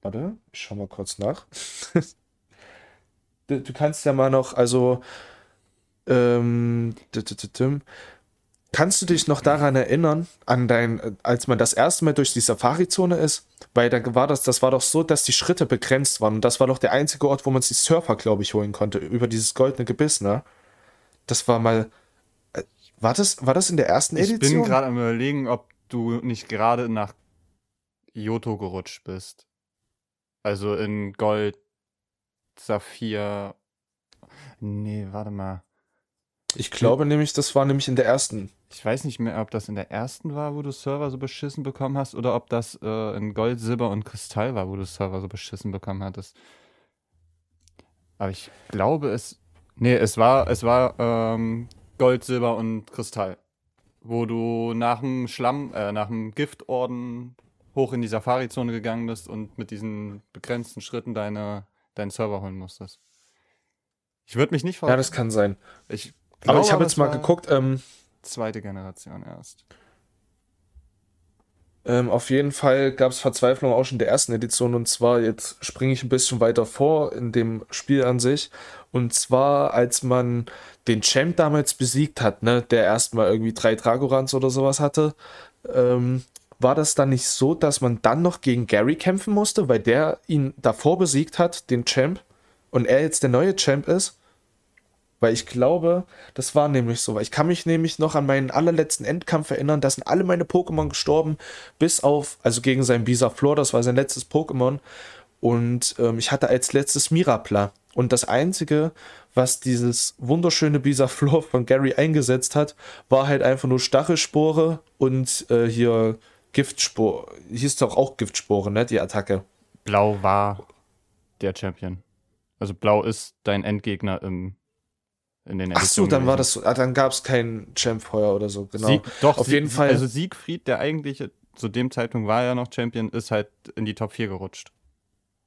warte, ich schau mal kurz nach. Du, du kannst ja mal noch, also. Ähm. Kannst du dich noch daran erinnern, an dein, als man das erste Mal durch die Safari-Zone ist? Weil da war das, das war doch so, dass die Schritte begrenzt waren. Und das war doch der einzige Ort, wo man sich Surfer, glaube ich, holen konnte, über dieses goldene Gebiss, ne? Das war mal. äh, War das, war das in der ersten Ich bin Edition? gerade am überlegen, ob du nicht gerade nach Johto gerutscht bist. Also in Gold, Saphir. Nee, warte mal. Ich glaube nämlich, das war nämlich in der ersten. Ich weiß nicht mehr, ob das in der ersten war, wo du Server so beschissen bekommen hast, oder ob das äh, in Gold, Silber und Kristall war, wo du Server so beschissen bekommen hattest. Aber ich glaube, es. Nee, es war, es war ähm, Gold, Silber und Kristall. Wo du nach dem Schlamm, äh, nach dem Giftorden hoch in die Safari-Zone gegangen bist und mit diesen begrenzten Schritten deine, deinen Server holen musstest. Ich würde mich nicht Ja, das kann sein. ich Aber ich glaube, habe jetzt mal geguckt, ähm, Zweite Generation erst. Ähm, auf jeden Fall gab es Verzweiflung auch schon in der ersten Edition und zwar, jetzt springe ich ein bisschen weiter vor in dem Spiel an sich. Und zwar, als man den Champ damals besiegt hat, ne, der erstmal irgendwie drei Dragorans oder sowas hatte, ähm, war das dann nicht so, dass man dann noch gegen Gary kämpfen musste, weil der ihn davor besiegt hat, den Champ, und er jetzt der neue Champ ist? Weil ich glaube, das war nämlich so. Weil ich kann mich nämlich noch an meinen allerletzten Endkampf erinnern. Da sind alle meine Pokémon gestorben, bis auf, also gegen sein Bisaflor, das war sein letztes Pokémon. Und ähm, ich hatte als letztes Mirapla. Und das Einzige, was dieses wunderschöne Bisaflor von Gary eingesetzt hat, war halt einfach nur Stachelspore und äh, hier Giftspore. Hieß doch auch Giftspore, ne? Die Attacke. Blau war der Champion. Also Blau ist dein Endgegner im, in den Ach so, dann war das so. Ah, dann gab es keinen Champ vorher oder so, genau. Sieg, doch, Auf Sieg, jeden Fall. Also Siegfried, der eigentlich zu dem Zeitpunkt war ja noch Champion, ist halt in die Top 4 gerutscht.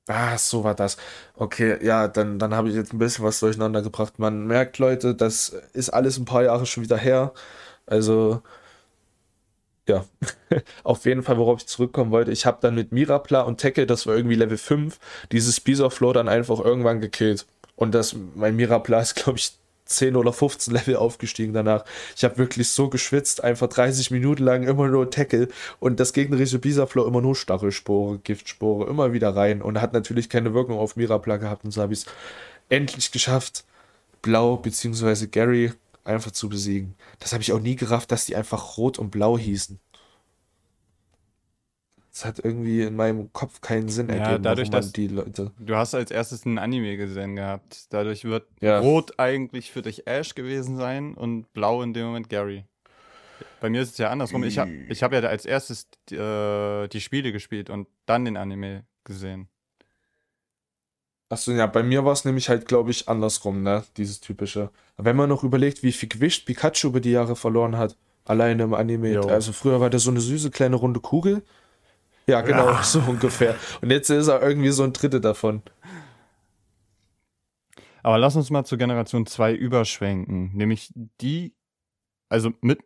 Ah, so war das. Okay, ja, dann, dann habe ich jetzt ein bisschen was durcheinander gebracht. Man merkt, Leute, das ist alles ein paar Jahre schon wieder her. Also, ja, auf jeden Fall, worauf ich zurückkommen wollte. Ich habe dann mit Mirapla und Tackle, das war irgendwie Level 5, dieses Bisaflor dann einfach irgendwann gekillt. Und das, mein Mirapla ist, glaube ich, 10 oder 15 Level aufgestiegen danach. Ich habe wirklich so geschwitzt, einfach 30 Minuten lang immer nur Tackle und das gegnerische Bisaflow immer nur Stachelspore, Giftspore, immer wieder rein und hat natürlich keine Wirkung auf Mirapla gehabt und so habe ich es endlich geschafft, Blau bzw. Gary einfach zu besiegen. Das habe ich auch nie gerafft, dass die einfach rot und blau hießen. Das hat irgendwie in meinem Kopf keinen Sinn Ja, ergeben, dadurch, dass die Leute. du hast als erstes ein Anime gesehen gehabt. Dadurch wird Ja. Rot eigentlich für dich Ash gewesen sein und Blau in dem Moment Gary. Bei mir ist es ja andersrum. Ich habe ich hab ja als erstes äh, die Spiele gespielt und dann den Anime gesehen. Achso, ja, bei mir war es nämlich halt, glaube ich, andersrum, ne? Dieses typische. Wenn man noch überlegt, wie viel Gewicht Pikachu über die Jahre verloren hat, alleine im Anime. Jo. Also früher war der so eine süße kleine runde Kugel. Ja, genau, Ja. so ungefähr. Und jetzt ist er irgendwie so ein Dritte davon. Aber lass uns mal zur Generation 2 überschwenken. Nämlich die, also mit,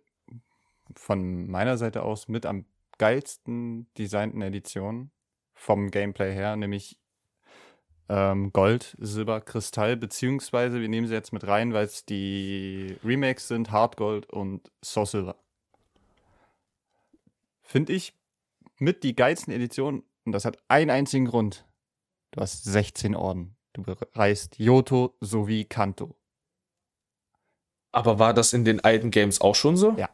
von meiner Seite aus, mit am geilsten designten Editionen vom Gameplay her, nämlich ähm, Gold, Silber, Kristall, beziehungsweise wir nehmen sie jetzt mit rein, weil es die Remakes sind, Hard Gold und Soul Silver. Finde ich mit die geilsten Editionen und das hat einen einzigen Grund. Du hast 16 Orden. Du bereist Yoto sowie Kanto. Aber war das in den alten Games auch schon so? Ja.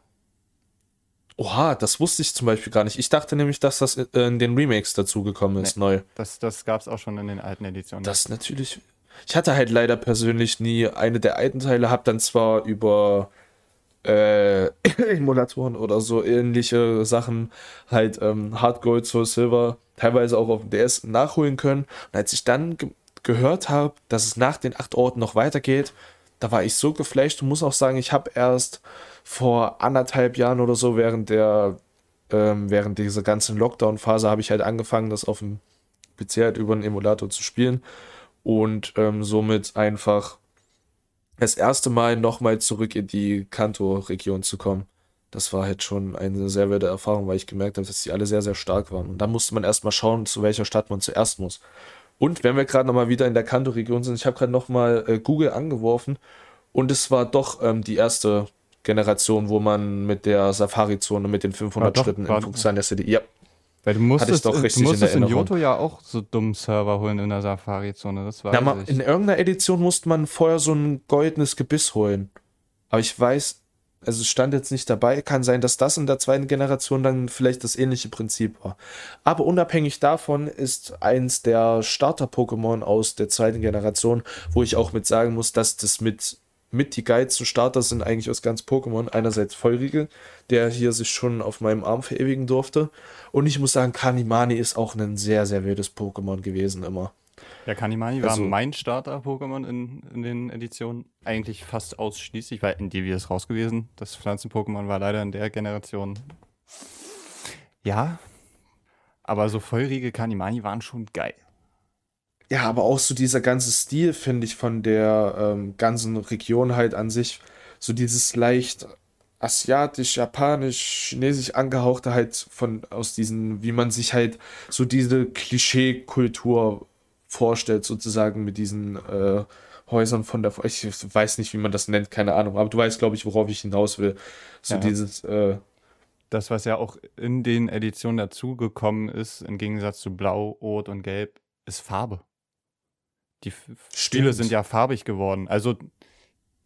Oha, das wusste ich zum Beispiel gar nicht. Ich dachte nämlich, dass das in den Remakes dazugekommen ist, neu. Das, das gab es auch schon in den alten Editionen. Das natürlich. Ich hatte halt leider persönlich nie eine der alten Teile, hab dann zwar über äh, Emulatoren oder so ähnliche Sachen halt ähm, Hard Gold, Soul Silver teilweise auch auf dem DS nachholen können. Und als ich dann ge gehört habe, dass es nach den acht Orten noch weitergeht, da war ich so geflasht und muss auch sagen, ich habe erst vor anderthalb Jahren oder so während der ähm, während dieser ganzen Lockdown-Phase habe ich halt angefangen, das auf dem PC halt über einen Emulator zu spielen und ähm, somit einfach das erste Mal nochmal zurück in die Kanto-Region zu kommen. Das war halt schon eine sehr werte Erfahrung, weil ich gemerkt habe, dass die alle sehr, sehr stark waren. Und da musste man erstmal schauen, zu welcher Stadt man zuerst muss. Und wenn wir gerade nochmal wieder in der Kanto-Region sind, ich habe gerade nochmal äh, Google angeworfen und es war doch ähm, die erste Generation, wo man mit der Safari-Zone mit den 500 Ah, doch, Schritten in Fuxania City. Ja, Weil du musstest, doch du richtig in musstest in, Erinnerung. Johto ja auch so dummen Server holen in der Safari-Zone. Das mal, ich. in irgendeiner Edition musste man vorher so ein goldenes Gebiss holen. Aber ich weiß, also es stand jetzt nicht dabei. Kann sein, dass das in der zweiten Generation dann vielleicht das ähnliche Prinzip war. Aber unabhängig davon ist eins der Starter-Pokémon aus der zweiten Generation, wo ich auch mit sagen muss, dass das mit, mit die geilsten Starter sind eigentlich aus ganz Pokémon. Einerseits Feurigel, der hier sich schon auf meinem Arm verewigen durfte. Und ich muss sagen, Kanimani ist auch ein sehr, sehr wildes Pokémon gewesen immer. Ja, Kanimani war Also- mein Starter-Pokémon in, in den Editionen. Eigentlich fast ausschließlich, weil in Divi ist raus gewesen. Das Pflanzen-Pokémon war leider in der Generation. Ja. Aber so feurige Kanimani waren schon geil. Ja, aber auch so dieser ganze Stil, finde ich, von der ähm, ganzen Region halt an sich, so dieses leicht asiatisch, japanisch, chinesisch angehauchte halt von aus diesen, wie man sich halt so diese Klischee-Kultur vorstellt, sozusagen mit diesen äh, Häusern von der, ich weiß nicht, wie man das nennt, keine Ahnung, aber du weißt, glaube ich, worauf ich hinaus will. So Ja. dieses, äh, Das, was ja auch in den Editionen dazugekommen ist, im Gegensatz zu Blau, Rot und Gelb, ist Farbe. Die Stimmt. sind ja farbig geworden. Also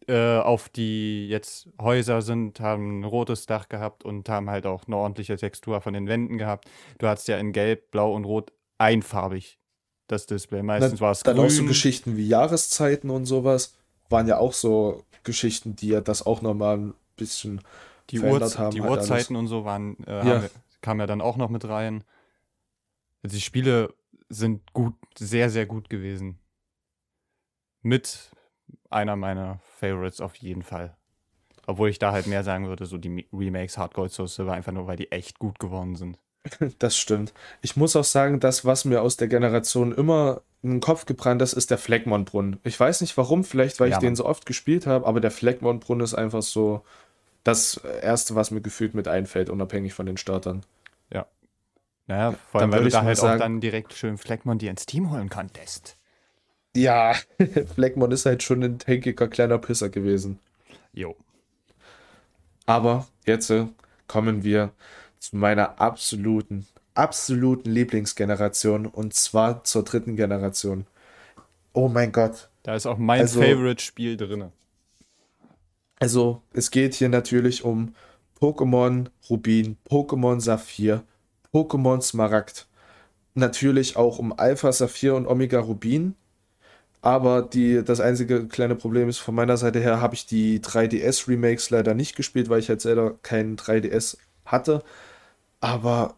äh, auf die jetzt Häuser sind, haben ein rotes Dach gehabt und haben halt auch eine ordentliche Textur von den Wänden gehabt. Du hattest ja in Gelb, Blau und Rot einfarbig das Display. Meistens war es Dann grün. auch so Geschichten wie Jahreszeiten und sowas waren ja auch so Geschichten, die ja das auch nochmal ein bisschen die, verändert Uhrzeit- haben. die halt alles. Uhrzeiten und so waren, äh, Ja. kamen ja dann auch noch mit rein. Also die Spiele sind gut, sehr, sehr gut gewesen. Mit einer meiner Favorites auf jeden Fall. Obwohl ich da halt mehr sagen würde, so die Remakes Hard Gold Soul Silver, einfach nur, weil die echt gut geworden sind. Das stimmt. Ich muss auch sagen, das, was mir aus der Generation immer in den Kopf gebrannt ist, ist der Fleckmont-Brunnen. Ich weiß nicht warum, vielleicht weil Ja, ich den so oft gespielt habe, aber der Fleckmont-Brunnen ist einfach so das Erste, was mir gefühlt mit einfällt, unabhängig von den Startern. Naja, vor allem, weil würde du ich da halt sagen- auch dann direkt schön Fleckmon dir ins Team holen konntest. Ja, Fleckmon ist halt schon ein tankiger kleiner Pisser gewesen. Jo. Aber jetzt äh, kommen wir zu meiner absoluten, absoluten Lieblingsgeneration und zwar zur dritten Generation. Oh mein Gott. Da ist auch mein Also- Favorite-Spiel drin. Also, es geht hier natürlich um Pokémon Rubin, Pokémon Saphir, Pokémon Smaragd. Natürlich auch um Alpha Saphir und Omega Rubin. Aber die, das einzige kleine Problem ist, von meiner Seite her habe ich die 3DS-Remakes leider nicht gespielt, weil ich halt selber keinen 3DS hatte. Aber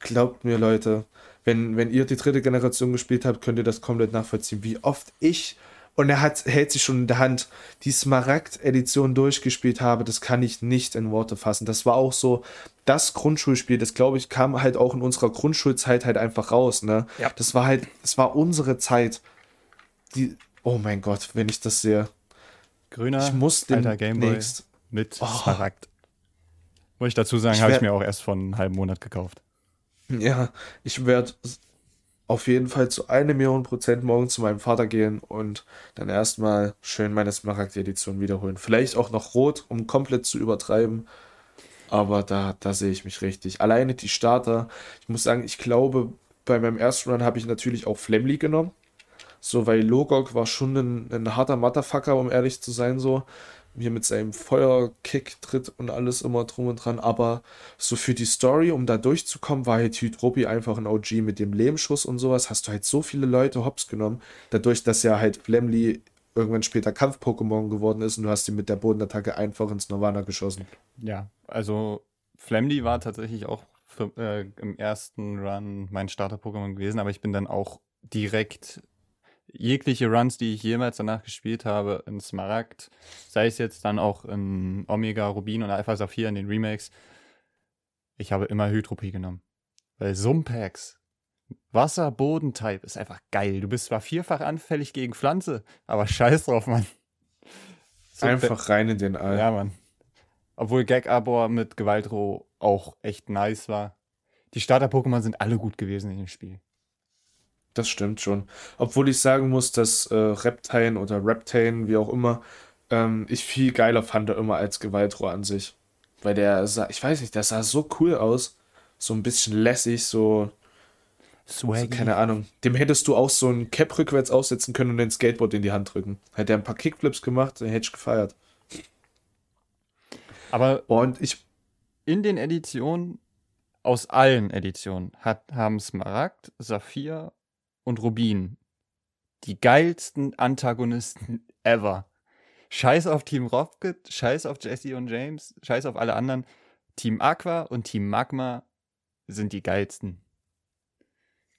glaubt mir, Leute, wenn, wenn ihr die dritte Generation gespielt habt, könnt ihr das komplett nachvollziehen, wie oft ich, und er hat, hält sich schon in der Hand, die Smaragd-Edition durchgespielt habe, das kann ich nicht in Worte fassen. Das war auch so das Grundschulspiel, das glaube ich kam halt auch in unserer Grundschulzeit halt einfach raus, ne? Ja. Das war halt, das war unsere Zeit. Die, oh mein Gott, wenn ich das sehe. Grüner, Ich muss alter Gameboy mit Oh. Smaragd. Muss ich dazu sagen, habe ich mir auch erst vor einem halben Monat gekauft. Ja, ich werde auf jeden Fall zu einer Million Prozent morgen zu meinem Vater gehen und dann erstmal schön meine Smaragd-Edition wiederholen. Vielleicht auch noch rot, um komplett zu übertreiben. Aber da, da sehe ich mich richtig. Alleine die Starter, ich muss sagen, ich glaube, bei meinem ersten Run habe ich natürlich auch Flamly genommen. So, weil Logok war schon ein, ein harter Motherfucker, um ehrlich zu sein, so. Hier mit seinem Feuerkick tritt und alles immer drum und dran. Aber so für die Story, um da durchzukommen, war halt Hydropi einfach ein OG mit dem Lehmschuss und sowas. Hast du halt so viele Leute hops genommen. Dadurch, dass ja halt Flamly irgendwann später Kampf-Pokémon geworden ist und du hast ihn mit der Bodenattacke einfach ins Nirvana geschossen. Ja, also Flamly war tatsächlich auch für, äh, im ersten Run mein Starter-Pokémon gewesen, aber ich bin dann auch direkt jegliche Runs, die ich jemals danach gespielt habe, in Smaragd, sei es jetzt dann auch in Omega, Rubin und Alpha Saphir in den Remakes, ich habe immer Hydropie genommen. Weil Sumpax, Wasser-Boden-Type ist einfach geil. Du bist zwar vierfach anfällig gegen Pflanze, aber scheiß drauf, Mann. Sumpa- Einfach rein in den All. ja, Mann. Obwohl Gag-Arbor mit Gewaltro auch echt nice war. Die Starter-Pokémon sind alle gut gewesen in dem Spiel. Das stimmt schon. Obwohl ich sagen muss, dass äh, Reptine oder Reptane, wie auch immer, ähm, ich viel geiler fand immer als Gewaltrohr an sich. Weil der sah, ich weiß nicht, der sah so cool aus. So ein bisschen lässig, so, so keine Ahnung. Dem hättest du auch so ein Cap rückwärts aufsetzen können und den Skateboard in die Hand drücken. Hätte er ein paar Kickflips gemacht, dann hätte ich gefeiert. Aber Und ich, in den Editionen, aus allen Editionen, hat, haben Smaragd, Saphir und Rubin die geilsten Antagonisten ever. Scheiß auf Team Rocket, scheiß auf Jesse und James, scheiß auf alle anderen. Team Aqua und Team Magma sind die geilsten.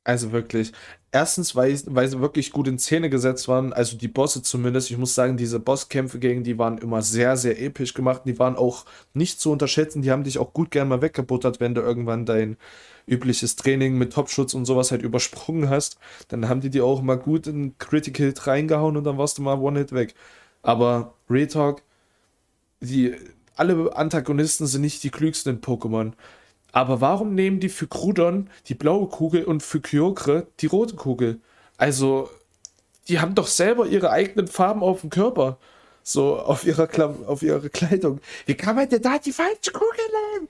Also wirklich. Erstens, weil, weil sie wirklich gut in Szene gesetzt waren, also die Bosse zumindest. Ich muss sagen, diese Bosskämpfe gegen die waren immer sehr, sehr episch gemacht. Die waren auch nicht zu unterschätzen. Die haben dich auch gut gern mal weggebuttert, wenn du irgendwann dein übliches Training mit Topschutz und sowas halt übersprungen hast. Dann haben die dir auch mal gut in Critical Hit reingehauen und dann warst du mal One-Hit weg. Aber Real Talk, die, alle Antagonisten sind nicht die klügsten in Pokémon. Aber warum nehmen die für Grudon die blaue Kugel und für Kyogre die rote Kugel? Also, die haben doch selber ihre eigenen Farben auf dem Körper. So, auf ihrer, Klam auf ihrer Kleidung. Wie kann man denn da die falsche Kugel nehmen?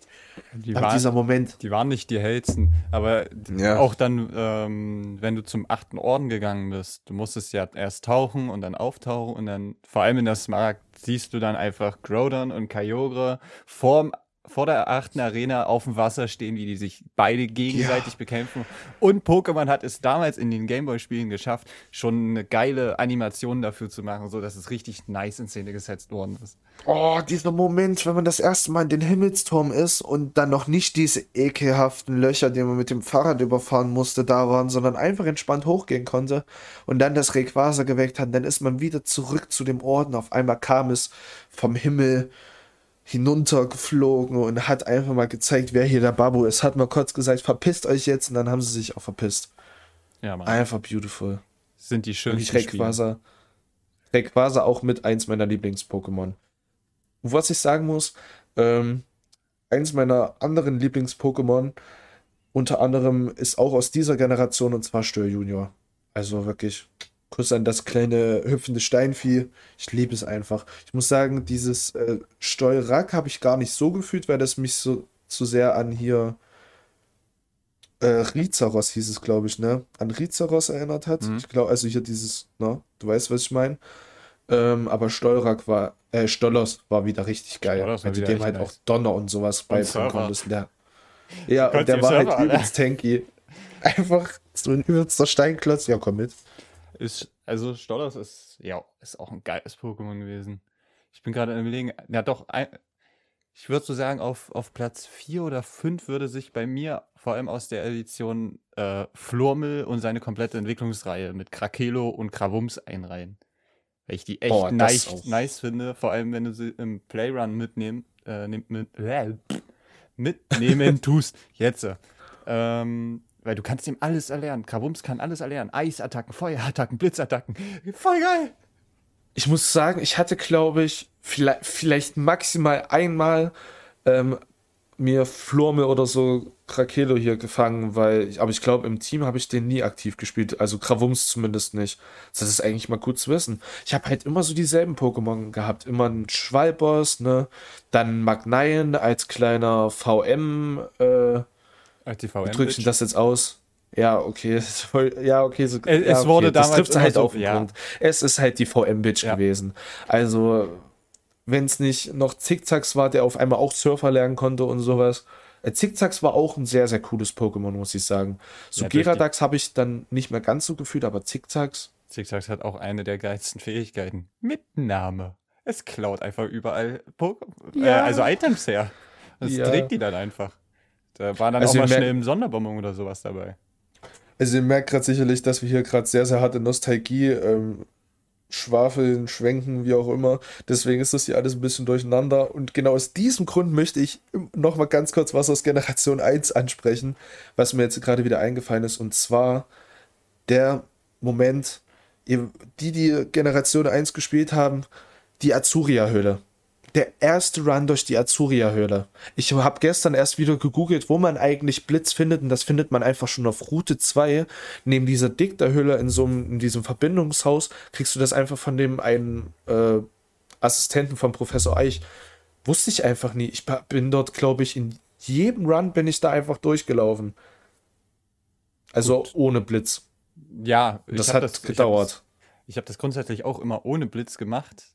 Die Ab waren, dieser Moment. die waren nicht die hellsten, aber Ja. auch dann, ähm, wenn du zum achten Orden gegangen bist, du musstest ja erst tauchen und dann auftauchen und dann, vor allem in der Smaragd, siehst du dann einfach Groudon und Kyogre vorm, vor der achten Arena auf dem Wasser stehen, wie die sich beide gegenseitig bekämpfen. Und Pokémon hat es damals in den Gameboy-Spielen geschafft, schon eine geile Animation dafür zu machen, so dass es richtig nice in Szene gesetzt worden ist. Oh, dieser Moment, wenn man das erste Mal in den Himmelsturm ist und dann noch nicht diese ekelhaften Löcher, die man mit dem Fahrrad überfahren musste, da waren, sondern einfach entspannt hochgehen konnte und dann das Rayquaza geweckt hat, dann ist man wieder zurück zu dem Orden. Auf einmal kam es vom Himmel hinuntergeflogen und hat einfach mal gezeigt, wer hier der Babu ist. Hat mal kurz gesagt, verpisst euch jetzt und dann haben sie sich auch verpisst. Ja, Mann. Einfach beautiful. Sind die Wirklich schönsten Spiele. Rayquaza. Rayquaza auch mit eins meiner Lieblings-Pokémon. Was ich sagen muss, ähm, eins meiner anderen Lieblings-Pokémon, unter anderem ist auch aus dieser Generation und zwar Stör Junior. Also wirklich Kuss an das kleine hüpfende Steinvieh. Ich liebe es einfach. Ich muss sagen, dieses äh, Steuerack habe ich gar nicht so gefühlt, weil das mich so zu sehr an hier äh, Rizaros hieß es, glaube ich, ne? An Rizaros erinnert hat. Mhm. Ich glaube, also hier dieses, ne? Du weißt, was ich meine. Ähm, aber Stolrak war, äh, Stollos war wieder richtig geil. Stollos weil du dem halt nice. auch Donner und sowas beibringen konntest. Der, ja, und der war Server, halt übelst tanky. Einfach so ein übelster Steinklotz. Ja, komm mit. Ist, also Stollos ist, ja, ist auch ein geiles Pokémon gewesen. Ich bin gerade überlegen, ja doch, ein, ich würde so sagen, auf, auf Platz 4 oder 5 würde sich bei mir vor allem aus der Edition äh, Flormel und seine komplette Entwicklungsreihe mit Krakelo und Krawums einreihen. Weil ich die echt Boah, nice, nice finde, vor allem wenn du sie im Playrun mitnehmen, äh, mit, äh, mitnehmen tust. Jetzt. Ähm, weil du kannst ihm alles erlernen. Krawums kann alles erlernen. Eisattacken, Feuerattacken, Blitzattacken. Voll geil. Ich muss sagen, ich hatte, glaube ich, vielleicht, vielleicht maximal einmal ähm, mir Florme oder so Krakelo hier gefangen, weil, ich, aber ich glaube, im Team habe ich den nie aktiv gespielt, also Krawums zumindest nicht. Das ist eigentlich mal gut zu wissen. Ich habe halt immer so dieselben Pokémon gehabt, immer einen Schwalboss, ne, dann Magneien als kleiner VM, äh, Ich denn das jetzt aus? Ja, okay, ja, okay, so, Es- ja, es wurde okay, das damals immer halt so- auf den ja. Punkt. Es ist halt die VM-Bitch Ja. gewesen. Also, wenn es nicht noch Zickzacks war, der auf einmal auch Surfer lernen konnte und sowas. Äh, Zickzacks war auch ein sehr, sehr cooles Pokémon, muss ich sagen. So Geradax habe ich dann nicht mehr ganz so gefühlt, aber Zickzacks. Zigzags hat auch eine der geilsten Fähigkeiten. Mitnahme. Es klaut einfach überall Poké äh, also Items her. Es trägt die dann einfach. Da war dann Also auch mal schnell im Sonderbonbon oder sowas dabei. Also ihr merkt gerade sicherlich, dass wir hier gerade sehr, sehr harte Nostalgie ähm, schwafeln, schwenken, wie auch immer. Deswegen ist das hier alles ein bisschen durcheinander. Und genau aus diesem Grund möchte ich nochmal ganz kurz was aus Generation 1 ansprechen, was mir jetzt gerade wieder eingefallen ist. Und zwar der Moment, die, die Generation 1 gespielt haben, die Azuria-Höhle. Der erste Run durch die Azuria-Höhle. Ich habe gestern erst wieder gegoogelt, wo man eigentlich Blitz findet, und das findet man einfach schon auf Route 2. Neben dieser Dikterhöhle in so einem, in diesem Verbindungshaus kriegst du das einfach von dem einen äh, Assistenten von Professor Eich. Wusste ich einfach nie. Ich bin dort, glaube ich, in jedem Run bin ich da einfach durchgelaufen. Also Gut. ohne Blitz. Ja, Das hab hat hab gedauert. Das, ich habe das grundsätzlich auch immer ohne Blitz gemacht.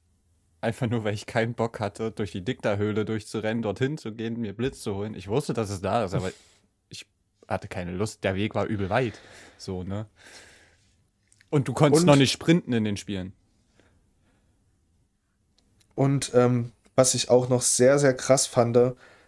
Einfach nur, weil ich keinen Bock hatte, durch die Dikta-Höhle durchzurennen, dorthin zu gehen, mir Blitz zu holen. Ich wusste, dass es da ist, aber ich hatte keine Lust. Der Weg war übel weit. So, ne? Und du konntest Und- noch nicht sprinten in den Spielen. Und ähm, was ich auch noch sehr, sehr krass fand,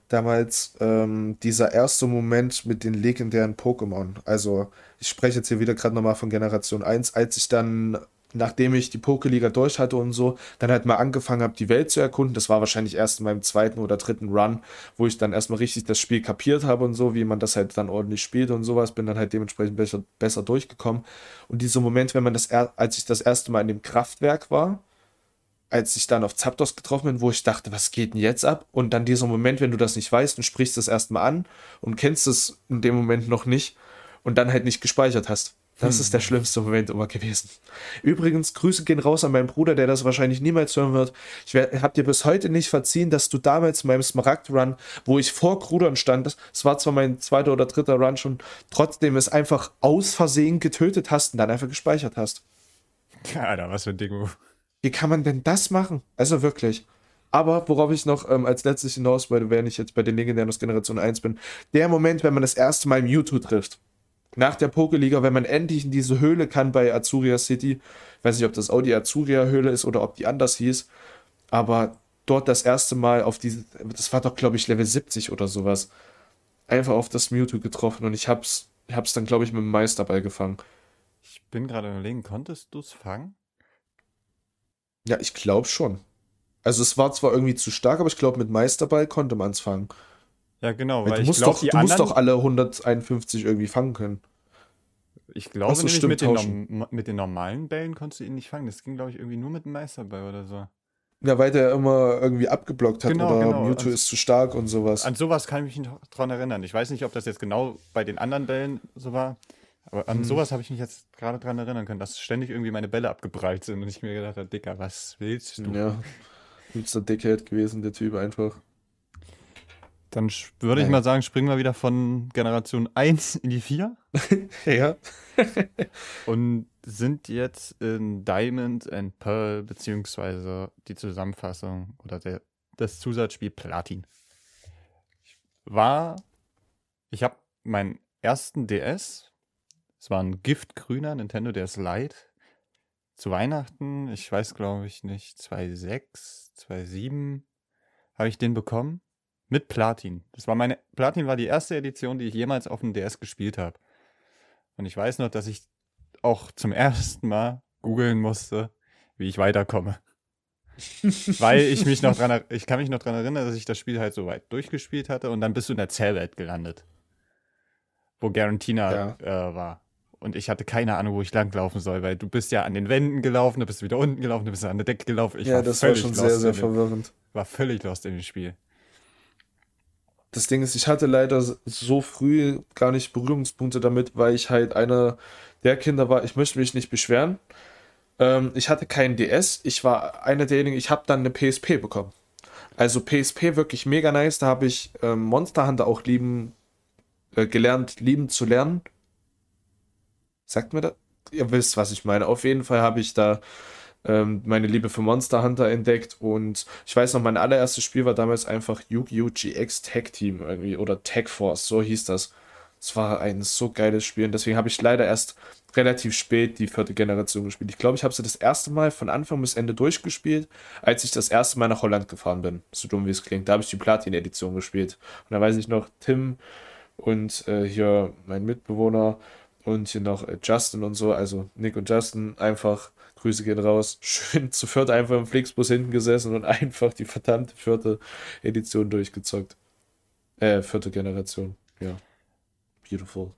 damals ähm, dieser erste Moment mit den legendären Pokémon. Also ich spreche jetzt hier wieder gerade nochmal von Generation 1, als ich dann, nachdem ich die Pokeliga durch hatte und so, dann halt mal angefangen habe, die Welt zu erkunden. Das war wahrscheinlich erst in meinem zweiten oder dritten Run, wo ich dann erstmal richtig das Spiel kapiert habe und so, wie man das halt dann ordentlich spielt und sowas, bin dann halt dementsprechend besser, besser durchgekommen. Und dieser Moment, wenn man das, als ich das erste Mal in dem Kraftwerk war, als ich dann auf Zapdos getroffen bin, wo ich dachte, was geht denn jetzt ab? Und dann dieser Moment, wenn du das nicht weißt und sprichst es erstmal an und kennst es in dem Moment noch nicht und dann halt nicht gespeichert hast. Das ist der schlimmste Moment immer gewesen. Übrigens, Grüße gehen raus an meinen Bruder, der das wahrscheinlich niemals hören wird. Ich habe dir bis heute nicht verziehen, dass du damals in meinem Smaragd-Run, wo ich vor Grudern stand, es war zwar mein zweiter oder dritter Run schon, trotzdem es einfach aus Versehen getötet hast und dann einfach gespeichert hast. Alter, was für ein Ding. Wie kann man denn das machen? Also wirklich. Aber worauf ich noch ähm, als letztes hinaus wollte, wenn ich jetzt bei den Legendären aus Generation 1 bin, der Moment, wenn man das erste Mal Mewtwo trifft. Nach der Pokeliga, wenn man endlich in diese Höhle kann bei Azuria City. Ich weiß nicht, ob das auch die Azuria-Höhle ist oder ob die anders hieß. Aber dort das erste Mal auf diese, das war doch, glaube ich, Level 70 oder sowas. Einfach auf das Mewtwo getroffen und ich hab's, ich hab's dann, glaube ich, mit dem Meisterball gefangen. Ich bin gerade überlegen, konntest du es fangen? Ja, ich glaube schon. Also es war zwar irgendwie zu stark, aber ich glaube, mit Meisterball konnte man es fangen. Ja, genau, Weil weil du ich musst, glaube, doch, du musst doch alle 151 irgendwie fangen können. ich glaube so, nämlich stimmt, mit den, mit den normalen Bällen konntest du ihn nicht fangen. Das ging, glaube ich, irgendwie nur mit dem Meisterball oder so. Ja, weil der immer irgendwie abgeblockt hat Genau, oder genau. Mewtwo Also- ist zu stark und sowas. An sowas kann ich mich noch dran erinnern. Ich weiß nicht, ob das jetzt genau bei den anderen Bällen so war, Aber an hm. sowas habe ich mich jetzt gerade dran erinnern können, dass ständig irgendwie meine Bälle abgeprallt sind und ich mir gedacht habe, Dicker, was willst du? Ja, übelster Dickhead gewesen, der Typ einfach. Dann würde ich mal sagen, springen wir wieder von Generation 1 in die 4. ja. und sind jetzt in Diamond and Pearl, beziehungsweise die Zusammenfassung oder der, das Zusatzspiel Platin. War, ich habe meinen ersten DS, es war ein giftgrüner Nintendo DS Lite, zu Weihnachten, ich weiß glaube ich nicht, 2.6, 2.7, habe ich den bekommen mit Platin. Das war meine, Platin war die erste Edition, die ich jemals auf dem DS gespielt habe. Und ich weiß noch, dass ich auch zum ersten Mal googeln musste, wie ich weiterkomme. Weil ich mich noch dran, ich kann mich noch dran erinnern, dass ich das Spiel halt so weit durchgespielt hatte und dann bist du in der Zellwelt gelandet. Wo Garantina ja. äh, war. Und ich hatte keine Ahnung, wo ich langlaufen soll, weil du bist ja an den Wänden gelaufen, du bist wieder unten gelaufen, du bist an der Decke gelaufen. Ich ja, war das war schon sehr, sehr verwirrend. War völlig lost in dem Spiel. Das Ding ist, ich hatte leider so früh gar nicht Berührungspunkte damit, weil ich halt einer der Kinder war, ich möchte mich nicht beschweren. Ähm, ich hatte keinen DS, ich war einer derjenigen, ich habe dann eine PSP bekommen. Also PSP wirklich mega nice, da habe ich ähm, Monster Hunter auch lieben, äh, gelernt, lieben zu lernen. Sagt mir das? Ihr wisst, was ich meine. Auf jeden Fall habe ich da ähm, meine Liebe für Monster Hunter entdeckt und ich weiß noch, mein allererstes Spiel war damals einfach Yu-Gi-Oh! GX Tag Team irgendwie oder Tag Force, so hieß das. Es war ein so geiles Spiel und deswegen habe ich leider erst relativ spät die vierte Generation gespielt. Ich glaube, ich habe sie das erste Mal von Anfang bis Ende durchgespielt, als ich das erste Mal nach Holland gefahren bin. So dumm wie es klingt. Da habe ich die Platin-Edition gespielt. Und da weiß ich noch, Tim und äh, hier mein Mitbewohner und hier noch äh, Justin und so, also Nick und Justin, einfach Grüße gehen raus. Schön zu viert einfach im Flixbus hinten gesessen und einfach die verdammte vierte Edition durchgezockt. Äh, vierte Generation. Ja. Beautiful.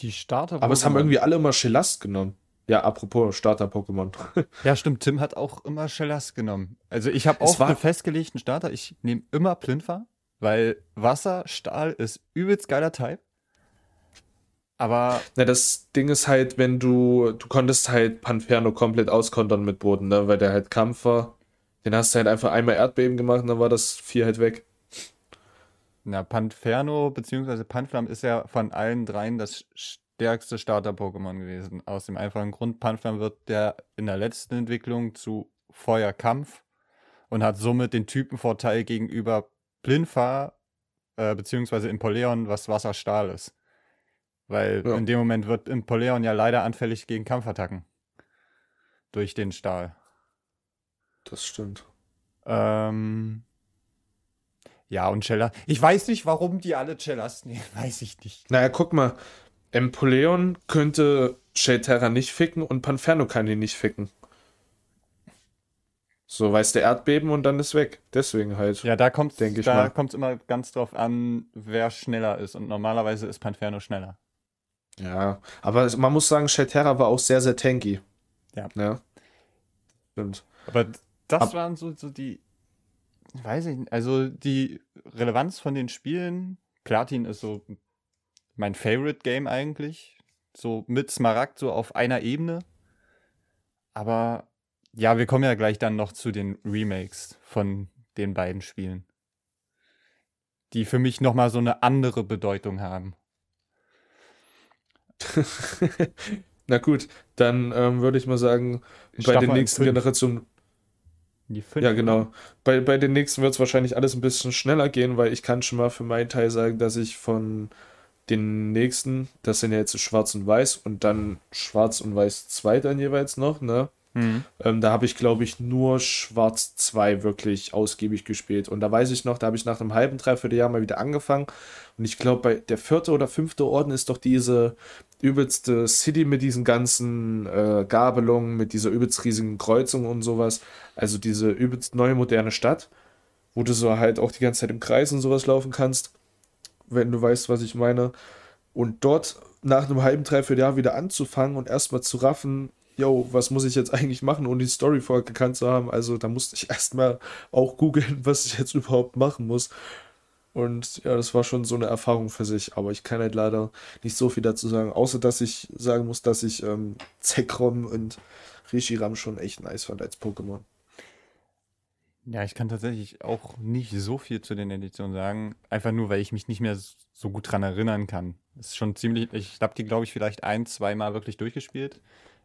Die Starter. Aber es haben irgendwie alle immer Shelast genommen. Ja, apropos Starter-Pokémon. ja, stimmt. Tim hat auch immer Shelast genommen. Also ich habe auch einen festgelegten Starter. Ich nehme immer Plinfa, weil Wasser, Stahl ist übelst geiler Type. Aber. Na, das Ding ist halt, wenn du, du konntest halt Panferno komplett auskontern mit Boden, ne, weil der halt Kampf war. Den hast du halt einfach einmal Erdbeben gemacht und dann war das Vier halt weg. Na, Panferno bzw. Panflam ist ja von allen dreien das stärkste Starter-Pokémon gewesen. Aus dem einfachen Grund, Panflam wird der in der letzten Entwicklung zu Feuerkampf und hat somit den Typenvorteil gegenüber Plinfa äh, bzw. Impoleon, was Wasserstahl ist. Weil ja. in dem Moment wird Impoleon ja leider anfällig gegen Kampfattacken. Durch den Stahl. Das stimmt. Ähm, ja, und Cella. Ich weiß nicht, warum die alle Cellas nehmen. Weiß ich nicht. Naja, guck mal. Empoleon könnte Shelterra nicht ficken und Panferno kann ihn nicht ficken. So weiß der Erdbeben und dann ist weg. Deswegen halt. Ja, da kommt es immer ganz drauf an, wer schneller ist. Und normalerweise ist Panferno schneller. Ja, aber man muss sagen, Shelterra war auch sehr, sehr tanky. Ja. Ja. Stimmt. Aber das Ab waren so, so die, weiß ich nicht, also die Relevanz von den Spielen. Platin ist so mein Favorite Game eigentlich. So mit Smaragd so auf einer Ebene. Aber ja, wir kommen ja gleich dann noch zu den Remakes von den beiden Spielen. Die für mich nochmal so eine andere Bedeutung haben. Na gut, dann ähm, würde ich mal sagen, bei den nächsten Generationen. Ja, genau. Bei, bei den nächsten wird es wahrscheinlich alles ein bisschen schneller gehen, weil ich kann schon mal für meinen Teil sagen, dass ich von den nächsten, das sind ja jetzt Schwarz und Weiß und dann Schwarz und Weiß 2 dann jeweils noch, ne? Mhm. Ähm, da habe ich, glaube ich, nur Schwarz 2 wirklich ausgiebig gespielt. Und da weiß ich noch, da habe ich nach einem halben, dreiviertel Jahr mal wieder angefangen. Und ich glaube, bei der vierte oder fünfte Orden ist doch diese übelste City mit diesen ganzen äh, Gabelungen, mit dieser übelst riesigen Kreuzung und sowas. Also diese übelst neue moderne Stadt, wo du so halt auch die ganze Zeit im Kreis und sowas laufen kannst, wenn du weißt, was ich meine. Und dort nach einem halben, dreiviertel Jahr wieder anzufangen und erstmal zu raffen, yo, was muss ich jetzt eigentlich machen, um die Story vorher gekannt zu haben? Also da musste ich erstmal auch googeln, was ich jetzt überhaupt machen muss. Und ja, das war schon so eine Erfahrung für sich. Aber ich kann halt leider nicht so viel dazu sagen. Außer, dass ich sagen muss, dass ich ähm, Zekrom und Rishiram schon echt nice fand als Pokémon. Ja, ich kann tatsächlich auch nicht so viel zu den Editionen sagen. Einfach nur, weil ich mich nicht mehr so gut dran erinnern kann. Ist schon ziemlich. Ich habe die, glaube ich, vielleicht ein, zweimal wirklich durchgespielt.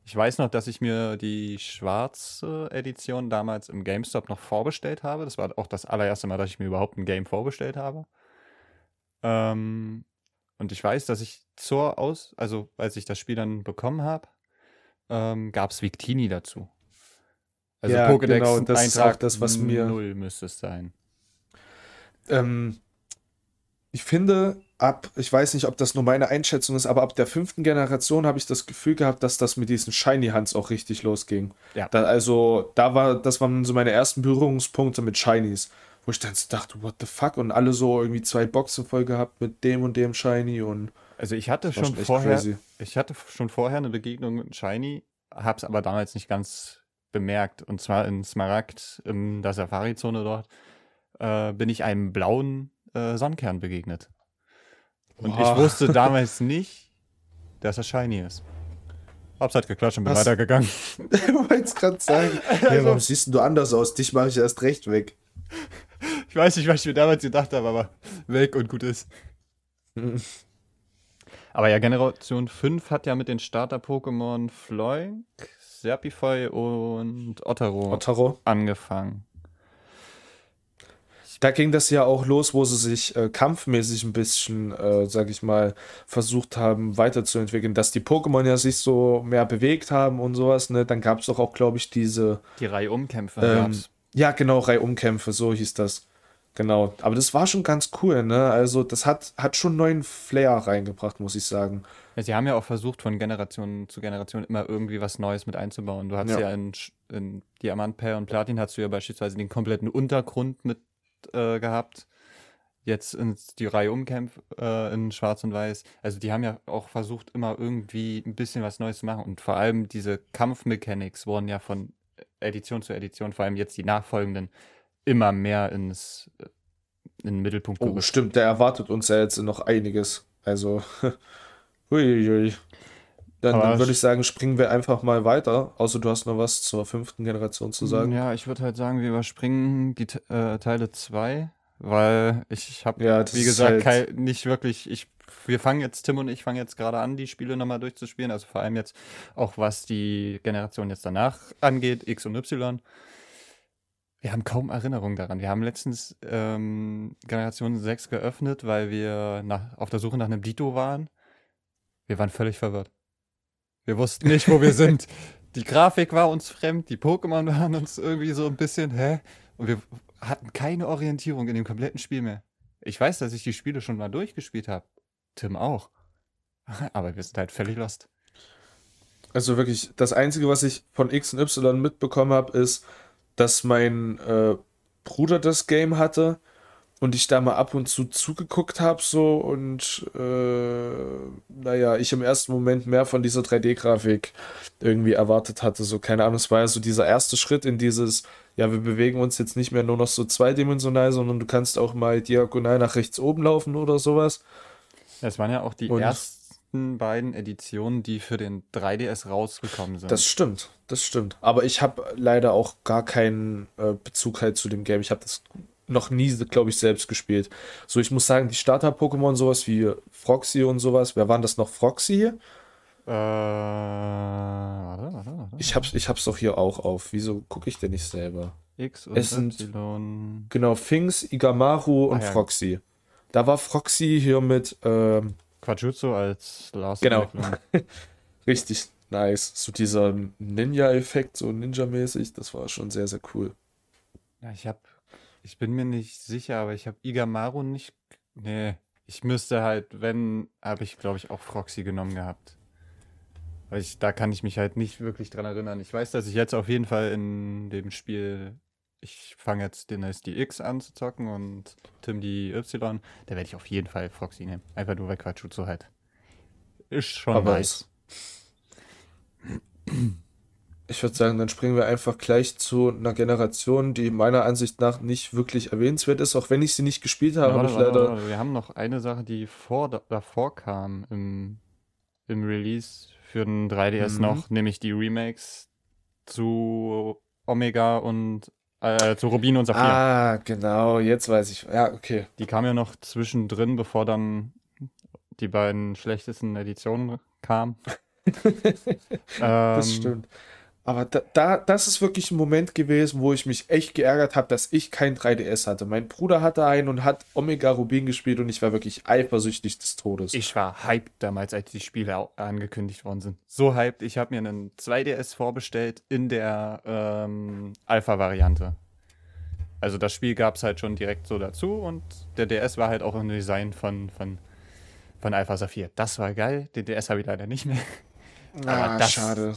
Ich weiß noch, dass ich mir die schwarze Edition damals im GameStop noch vorbestellt habe. Das war auch das allererste Mal, dass ich mir überhaupt ein Game vorbestellt habe. Ähm, und ich weiß, dass ich zur Aus, also als ich das Spiel dann bekommen habe, ähm, gab es Victini dazu. Also Ja, Pokédex genau, das Eintrag sagt das, was mir- null müsste es sein. Ähm, ich finde, ab, ich weiß nicht, ob das nur meine Einschätzung ist, aber ab der fünften Generation habe ich das Gefühl gehabt, dass das mit diesen Shiny Hands auch richtig losging. Ja. Da, also, da war, das waren so meine ersten Berührungspunkte mit Shinies, wo ich dann so dachte, what the fuck? Und alle so irgendwie zwei Boxen voll gehabt mit dem und dem Shiny und Also ich hatte schon vorher, crazy. ich hatte schon vorher eine Begegnung mit Shiny, habe es aber damals nicht ganz bemerkt. Und zwar in Smaragd, in der Safari-Zone dort, äh, bin ich einem blauen äh, Sonnenkern begegnet. Und ich Boah. wusste damals nicht, dass er Shiny ist. Hab's halt geklatscht und bin Was? weitergegangen. Ich wollte es gerade sagen. Hey, warum siehst denn du anders aus? Dich mache ich erst recht weg. Ich weiß nicht, was ich mir damals gedacht habe, aber weg und gut ist. Aber ja, Generation 5 hat ja mit den Starter-Pokémon Floink, Serpifoy und Ottero Otaro. angefangen. Da ging das ja auch los, wo sie sich äh, kampfmäßig ein bisschen, äh, sag ich mal, versucht haben weiterzuentwickeln, dass die Pokémon ja sich so mehr bewegt haben und sowas, ne? Dann gab es doch auch, glaube ich, diese, Die Reihe Umkämpfe ähm, ja genau, Reihumkämpfe, so hieß das. Genau. Aber das war schon ganz cool, ne? Also das hat, hat schon neuen Flair reingebracht, muss ich sagen. Ja, sie haben ja auch versucht, von Generation zu Generation immer irgendwie was Neues mit einzubauen. Du hattest Ja. ja, in, in Diamant, Pearl und Platin hast du ja beispielsweise den kompletten Untergrund mit äh, gehabt. Jetzt in die Reihe Umkämpfe äh, in Schwarz und Weiß. Also die haben ja auch versucht, immer irgendwie ein bisschen was Neues zu machen. Und vor allem diese Kampfmechanics wurden ja von Edition zu Edition, vor allem jetzt die nachfolgenden, immer mehr ins, äh, in den Mittelpunkt Oh, gerückt. stimmt, der erwartet uns ja jetzt noch einiges. Also, huiuiui. Dann, dann würde ich sagen, springen wir einfach mal weiter. Außer du hast noch was zur fünften Generation zu sagen. Ja, ich würde halt sagen, wir überspringen die äh, Teile 2, weil ich habe, Ja, wie gesagt, halt- kei- nicht wirklich, ich, wir fangen jetzt, Tim und ich fangen jetzt gerade an, die Spiele nochmal durchzuspielen, also vor allem jetzt auch was die Generation jetzt danach angeht, X und Y. Wir haben kaum Erinnerung daran. Wir haben letztens ähm, Generation 6 geöffnet, weil wir nach, auf der Suche nach einem Dito waren. Wir waren völlig verwirrt. Wir wussten nicht, wo wir sind. Die Grafik war uns fremd, die Pokémon waren uns irgendwie so ein bisschen, hä? Und wir hatten keine Orientierung in dem kompletten Spiel mehr. Ich weiß, dass ich die Spiele schon mal durchgespielt habe. Tim auch. Aber wir sind halt völlig lost. Also wirklich, das Einzige, was ich von X und Y mitbekommen habe, ist, dass mein äh, Bruder das Game hatte und ich da mal ab und zu zugeguckt habe so und äh, naja, ich im ersten Moment mehr von dieser 3D-Grafik irgendwie erwartet hatte. So, keine Ahnung, es war ja so dieser erste Schritt in dieses, ja, wir bewegen uns jetzt nicht mehr nur noch so zweidimensional, sondern du kannst auch mal diagonal nach rechts oben laufen oder sowas. Das waren ja auch die Und- ersten beiden Editionen, die für den 3DS rausgekommen sind. Das stimmt, das stimmt. Aber ich habe leider auch gar keinen äh, Bezug halt zu dem Game. Ich habe das noch nie, glaube ich, selbst gespielt. So, ich muss sagen, die Starter-Pokémon, sowas wie Froxy und sowas, wer waren das noch? Froxy hier? äh, warte, warte, warte. Ich hab's, ich hab's doch hier auch auf. Wieso gucke ich denn nicht selber? X und es sind- Y. Genau, Finks, Igamaru und Ah, ja. Froxy. Da war Froxy hier mit, ähm, Quajutsu als Last Genau. Richtig nice. So dieser Ninja-Effekt, so Ninja-mäßig, das war schon sehr, sehr cool. Ja, ich hab, ich bin mir nicht sicher, aber ich habe Igamaru nicht. Nee, ich müsste halt, wenn, habe ich, glaube ich, auch Froxy genommen gehabt. Weil ich, da kann ich mich halt nicht wirklich dran erinnern. Ich weiß, dass ich jetzt auf jeden Fall in dem Spiel, ich fange jetzt den die X an zu zocken und Tim die Y, da werde ich auf jeden Fall Froxy nehmen. Einfach nur, weil Quajutsu halt ist schon Aber nice. Ich würde sagen, dann springen wir einfach gleich zu einer Generation, die meiner Ansicht nach nicht wirklich erwähnenswert ist, auch wenn ich sie nicht gespielt habe. Warte, warte, leider. warte. Wir haben noch eine Sache, die vor, da- davor kam im, im Release für den 3DS Mhm. noch, nämlich die Remakes zu Omega und äh, zu Rubin und Saphir. Ah, genau, jetzt weiß ich. Ja, okay. Die kam ja noch zwischendrin, bevor dann die beiden schlechtesten Editionen kamen. Das Ähm, stimmt. Aber da, da, das ist wirklich ein Moment gewesen, wo ich mich echt geärgert habe, dass ich kein 3DS hatte. Mein Bruder hatte einen und hat Omega Rubin gespielt und ich war wirklich eifersüchtig des Todes. Ich war hyped damals, als die Spiele angekündigt worden sind. So hyped, ich habe mir einen 2DS vorbestellt in der ähm, Alpha-Variante. Also das Spiel gab es halt schon direkt so dazu und der DS war halt auch im Design von, von, von Alpha Saphir. Das war geil, den DS habe ich leider nicht mehr. ah, das- schade.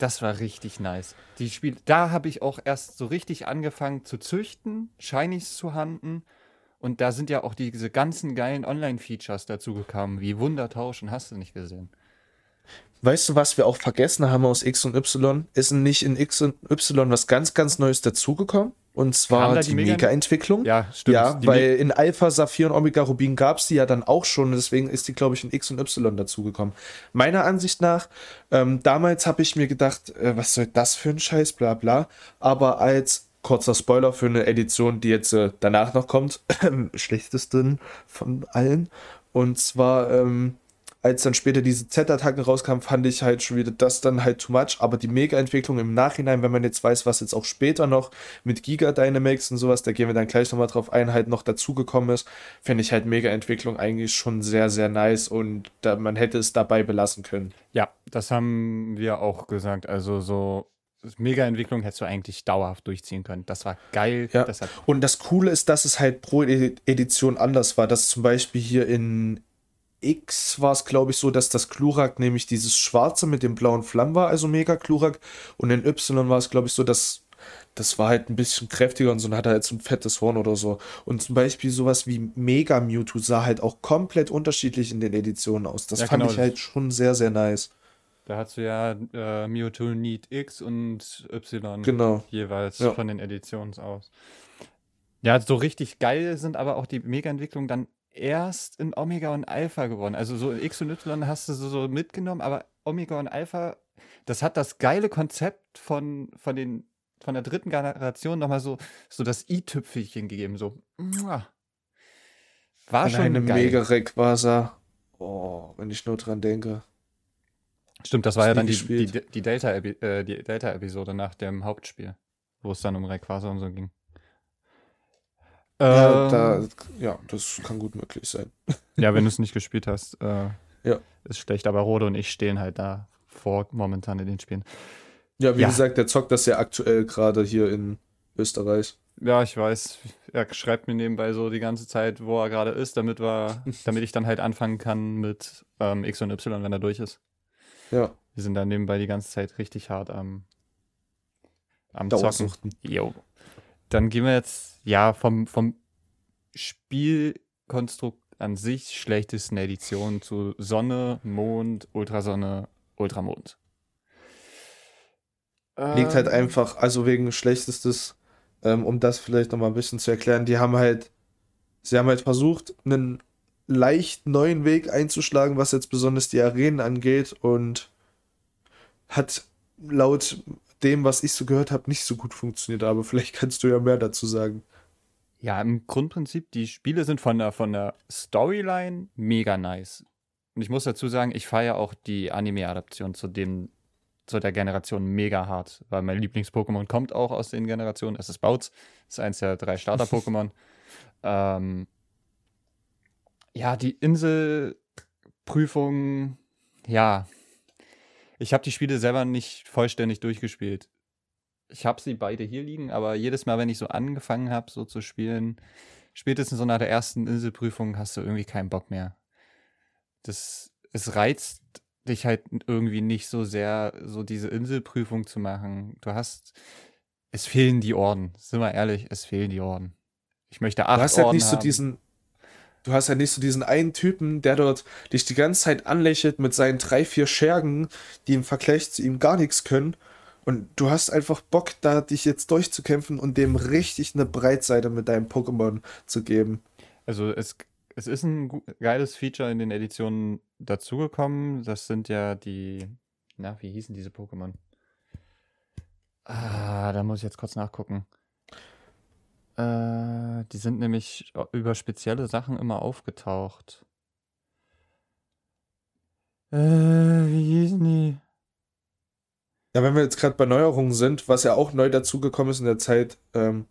Das war richtig nice. Die Spiele, da habe ich auch erst so richtig angefangen zu züchten, Shinies zu handeln. Und da sind ja auch diese ganzen geilen Online-Features dazu gekommen, wie Wundertausch und hast du nicht gesehen. Weißt du, was wir auch vergessen haben aus X und Y? Ist nicht in X und Y was ganz, ganz Neues dazugekommen? Und zwar die die Mega- Mega-Entwicklung. Ja, stimmt. Ja, weil in Alpha, Saphir und Omega Rubin gab es die ja dann auch schon, deswegen ist die, glaube ich, in X und Y dazugekommen. Meiner Ansicht nach, ähm, damals habe ich mir gedacht, äh, was soll das für ein Scheiß, bla bla. Aber als kurzer Spoiler für eine Edition, die jetzt äh, danach noch kommt, schlechtesten von allen. Und zwar, ähm, als dann später diese Z-Attacken rauskamen, fand ich halt schon wieder das dann halt too much. Aber die Mega-Entwicklung im Nachhinein, wenn man jetzt weiß, was jetzt auch später noch mit Giga Dynamics und sowas, da gehen wir dann gleich nochmal drauf ein, halt noch dazugekommen ist, finde ich halt Mega-Entwicklung eigentlich schon sehr, sehr nice und da, man hätte es dabei belassen können. Ja, das haben wir auch gesagt. Also so Mega-Entwicklung hättest du eigentlich dauerhaft durchziehen können. Das war geil. Ja. Das Und das Coole ist, dass es halt pro Edi- Edition anders war. Dass zum Beispiel hier in X war es, glaube ich, so, dass das Klurak nämlich dieses Schwarze mit dem blauen Flammen war, also mega Klurak. Und in Y war es, glaube ich, so, dass das war halt ein bisschen kräftiger und so und hatte halt so ein fettes Horn oder so. Und zum Beispiel sowas wie Mega Mewtwo sah halt auch komplett unterschiedlich in den Editionen aus. Das Ja, fand genau, ich halt schon sehr, sehr nice. da hast du ja äh, Mewtwo Need X und Y Genau. jeweils Ja. von den Editions aus. Ja, so richtig geil sind aber auch die Mega-Entwicklungen dann erst in Omega und Alpha geworden. Also so X und Y hast du so, so mitgenommen, aber Omega und Alpha, das hat das geile Konzept von, von, den, von der dritten Generation nochmal so, so das i-Tüpfelchen gegeben. So, war An schon eine geil. mega Rayquaza. Oh, wenn ich nur dran denke. Stimmt, das war ja dann die, die, äh, die Delta-Episode nach dem Hauptspiel, wo es dann um Rayquaza und so ging. Ja, Ähm, da, ja, das kann gut möglich sein. Ja, wenn du es nicht gespielt hast, äh, Ja. ist schlecht. Aber Rode und ich stehen halt da vor momentan in den Spielen. Ja, wie Ja. gesagt, der zockt das ja aktuell gerade hier in Österreich. Ja, ich weiß. Er schreibt mir nebenbei so die ganze Zeit, wo er gerade ist, damit wir, damit ich dann halt anfangen kann mit ähm, X und Y, wenn er durch ist. Ja, Wir sind da nebenbei die ganze Zeit richtig hart am, am Zocken. Jo. Dann gehen wir jetzt, ja, vom, vom Spielkonstrukt an sich schlechtesten Edition zu Sonne, Mond, Ultrasonne, Ultramond. Liegt halt einfach, also wegen schlechtestes, ähm, um das vielleicht nochmal ein bisschen zu erklären, die haben halt, sie haben halt versucht, einen leicht neuen Weg einzuschlagen, was jetzt besonders die Arenen angeht und hat laut dem, was ich so gehört habe, nicht so gut funktioniert, aber vielleicht kannst du ja mehr dazu sagen. Ja, im Grundprinzip, die Spiele sind von der, von der Storyline mega nice. Und ich muss dazu sagen, ich feiere auch die Anime-Adaption zu dem, zu der Generation mega hart, weil mein Lieblings-Pokémon kommt auch aus den Generationen. Es ist Bouts, ist eins der drei Starter-Pokémon. ähm, ja, die Inselprüfung, ja. Ich habe die Spiele selber nicht vollständig durchgespielt. Ich habe sie beide hier liegen, aber jedes Mal, wenn ich so angefangen habe, so zu spielen, spätestens so nach der ersten Inselprüfung hast du irgendwie keinen Bock mehr. Das, es reizt dich halt irgendwie nicht so sehr, so diese Inselprüfung zu machen. Du hast, es fehlen die Orden. Sind wir ehrlich, es fehlen die Orden. Ich möchte acht Du hast halt Orden nicht so haben. diesen, du hast halt nicht so diesen einen Typen, der dort dich die ganze Zeit anlächelt mit seinen drei, vier Schergen, die im Vergleich zu ihm gar nichts können. Und du hast einfach Bock, da dich jetzt durchzukämpfen und dem richtig eine Breitseite mit deinem Pokémon zu geben. Also es, es ist ein geiles Feature in den Editionen dazugekommen. Das sind ja die, na, wie hießen diese Pokémon? Ah, da muss ich jetzt kurz nachgucken. Äh, die sind nämlich über spezielle Sachen immer aufgetaucht. Äh, wie hießen die? Ja, wenn wir jetzt gerade bei Neuerungen sind, was ja auch neu dazugekommen ist in der Zeit, ähm,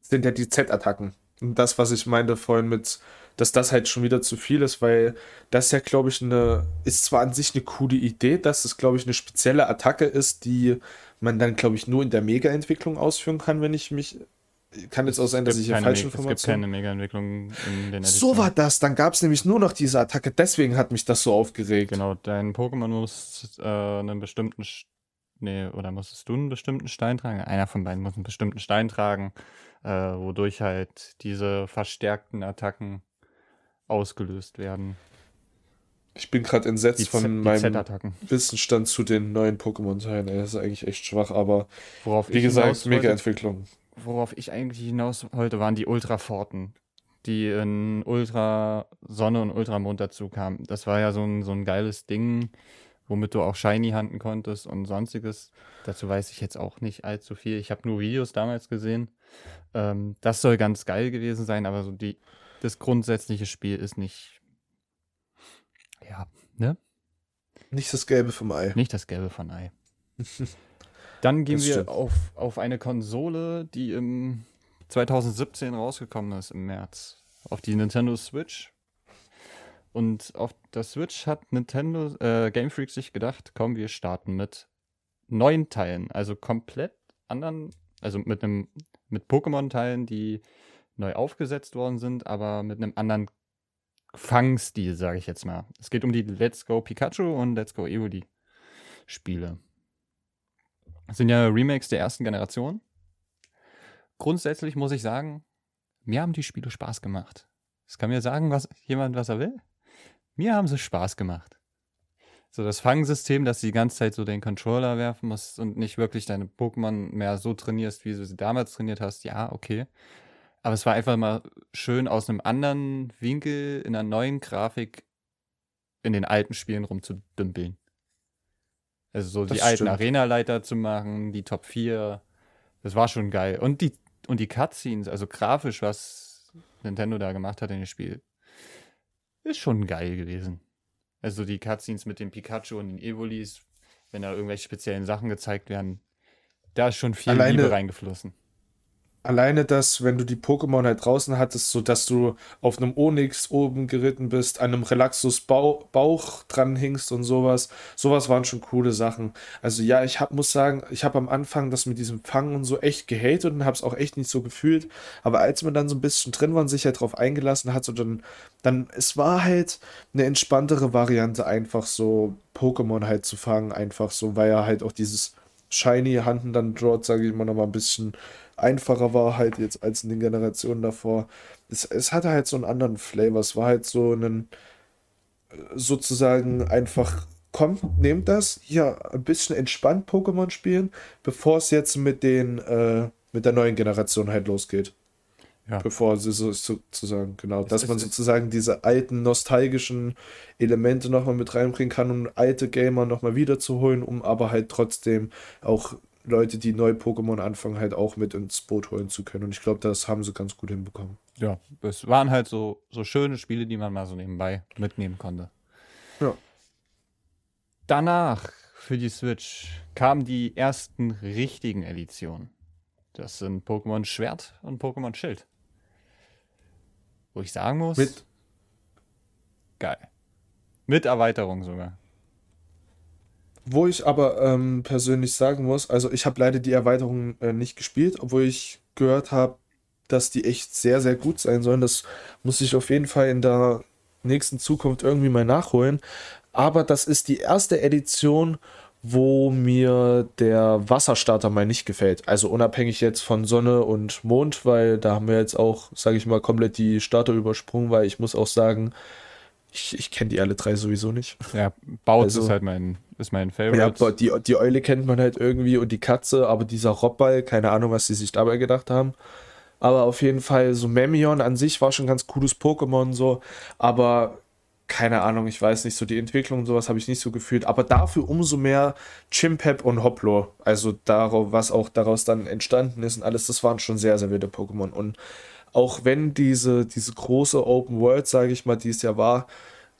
sind ja die Z-Attacken. Und das, was ich meinte vorhin mit, dass das halt schon wieder zu viel ist, weil das ja, glaube ich, eine, ist zwar an sich eine coole Idee, dass es, glaube ich, eine spezielle Attacke ist, die man dann, glaube ich, nur in der Mega-Entwicklung ausführen kann, wenn ich mich kann jetzt auch sein, dass ich hier falsche Informationen. Es gibt keine Mega-Entwicklung in den Editionen. So war das. Dann gab es nämlich nur noch diese Attacke. Deswegen hat mich das so aufgeregt. Genau, dein Pokémon muss äh, einen bestimmten. Nee, oder musstest du einen bestimmten Stein tragen? Einer von beiden muss einen bestimmten Stein tragen, äh, wodurch halt diese verstärkten Attacken ausgelöst werden. Ich bin gerade entsetzt die von meinem Wissensstand zu den neuen Pokémon-Teilen. Das ist eigentlich echt schwach, aber Worauf wie gesagt, Mega-Entwicklung worauf ich eigentlich hinaus wollte, waren die Ultraforten, die in Ultra Sonne und Ultramond dazu kamen. Das war ja so ein, so ein geiles Ding, womit du auch Shiny handeln konntest und sonstiges. Dazu weiß ich jetzt auch nicht allzu viel. Ich habe nur Videos damals gesehen. Ähm, das soll ganz geil gewesen sein, aber so die, das grundsätzliche Spiel ist nicht. Ja, ne? Nicht das Gelbe vom Ei. Nicht das Gelbe vom Ei. Dann gehen wir auf, auf eine Konsole, die im 2017 rausgekommen ist, im März. Auf die Nintendo Switch. Und auf der Switch hat Nintendo, äh, Game Freak sich gedacht, komm, wir starten mit neuen Teilen. Also komplett anderen, also mit einem, mit Pokémon-Teilen, die neu aufgesetzt worden sind, aber mit einem anderen Fangstil, sage ich jetzt mal. Es geht um die Let's Go Pikachu und Let's Go Evoli Spiele. Das sind ja Remakes der ersten Generation. Grundsätzlich muss ich sagen, mir haben die Spiele Spaß gemacht. Es kann mir sagen, was jemand, was er will. Mir haben sie Spaß gemacht. So das Fangsystem, dass du die ganze Zeit so den Controller werfen musst und nicht wirklich deine Pokémon mehr so trainierst, wie du sie damals trainiert hast, ja, okay. Aber es war einfach mal schön aus einem anderen Winkel in einer neuen Grafik in den alten Spielen rumzudümpeln. Also so das die alten Arena-Leiter zu machen, die Top 4. Das war schon geil. Und die, und die Cutscenes, also grafisch, was Nintendo da gemacht hat in dem Spiel, ist schon geil gewesen. Also die Cutscenes mit dem Pikachu und den Evolis, wenn da irgendwelche speziellen Sachen gezeigt werden, da ist schon viel Alleine, Liebe reingeflossen alleine das, wenn du die Pokémon halt draußen hattest, so dass du auf einem Onyx oben geritten bist, an einem Relaxus Bauch, dran hingst und sowas, sowas waren schon coole Sachen. Also ja, ich hab, muss sagen, ich habe am Anfang das mit diesem Fangen und so echt gehatet und habe es auch echt nicht so gefühlt, aber als man dann so ein bisschen drin war und sich halt drauf eingelassen hat, so dann, dann, es war halt eine entspanntere Variante, einfach so Pokémon halt zu fangen, einfach so, weil er halt auch dieses Shiny Handen dann dort, sage ich mal, nochmal ein bisschen einfacher war halt jetzt als in den Generationen davor. Es, es hatte halt so einen anderen Flavor. Es war halt so ein sozusagen einfach, komm, nehmt das, hier ein bisschen entspannt Pokémon spielen, bevor es jetzt mit den, äh, mit der neuen Generation halt losgeht. Ja. Bevor sie so sozusagen, genau, es dass man sozusagen diese alten nostalgischen Elemente nochmal mit reinbringen kann, um alte Gamer nochmal wiederzuholen, um aber halt trotzdem auch Leute, die neu Pokémon anfangen, halt auch mit ins Boot holen zu können. Und ich glaube, das haben sie ganz gut hinbekommen. Ja, es waren halt so, so schöne Spiele, die man mal so nebenbei mitnehmen konnte. Ja. Danach für die Switch kamen die ersten richtigen Editionen. Das sind Pokémon Schwert und Pokémon Schild. Wo ich sagen muss. Mit. Geil. Mit Erweiterung sogar. Wo ich aber ähm, persönlich sagen muss, also ich habe leider die Erweiterung äh, nicht gespielt, obwohl ich gehört habe, dass die echt sehr, sehr gut sein sollen. Das muss ich auf jeden Fall in der nächsten Zukunft irgendwie mal nachholen. Aber das ist die erste Edition, wo mir der Wasserstarter mal nicht gefällt. Also unabhängig jetzt von Sonne und Mond, weil da haben wir jetzt auch, sage ich mal, komplett die Starter übersprungen, weil ich muss auch sagen, Ich, ich kenne die alle drei sowieso nicht. Ja, Bautz also, ist halt mein, ist mein Favorite. Ja, die, die Eule kennt man halt irgendwie und die Katze, aber dieser Robball, keine Ahnung, was sie sich dabei gedacht haben. Aber auf jeden Fall, so Memion an sich war schon ein ganz cooles Pokémon, so. Aber keine Ahnung, ich weiß nicht, so die Entwicklung und sowas habe ich nicht so gefühlt. Aber dafür umso mehr Chimpep und Hoplo. Also darauf, was auch daraus dann entstanden ist und alles, das waren schon sehr, sehr wilde Pokémon. Und auch wenn diese, diese große Open World, sage ich mal, die es ja war,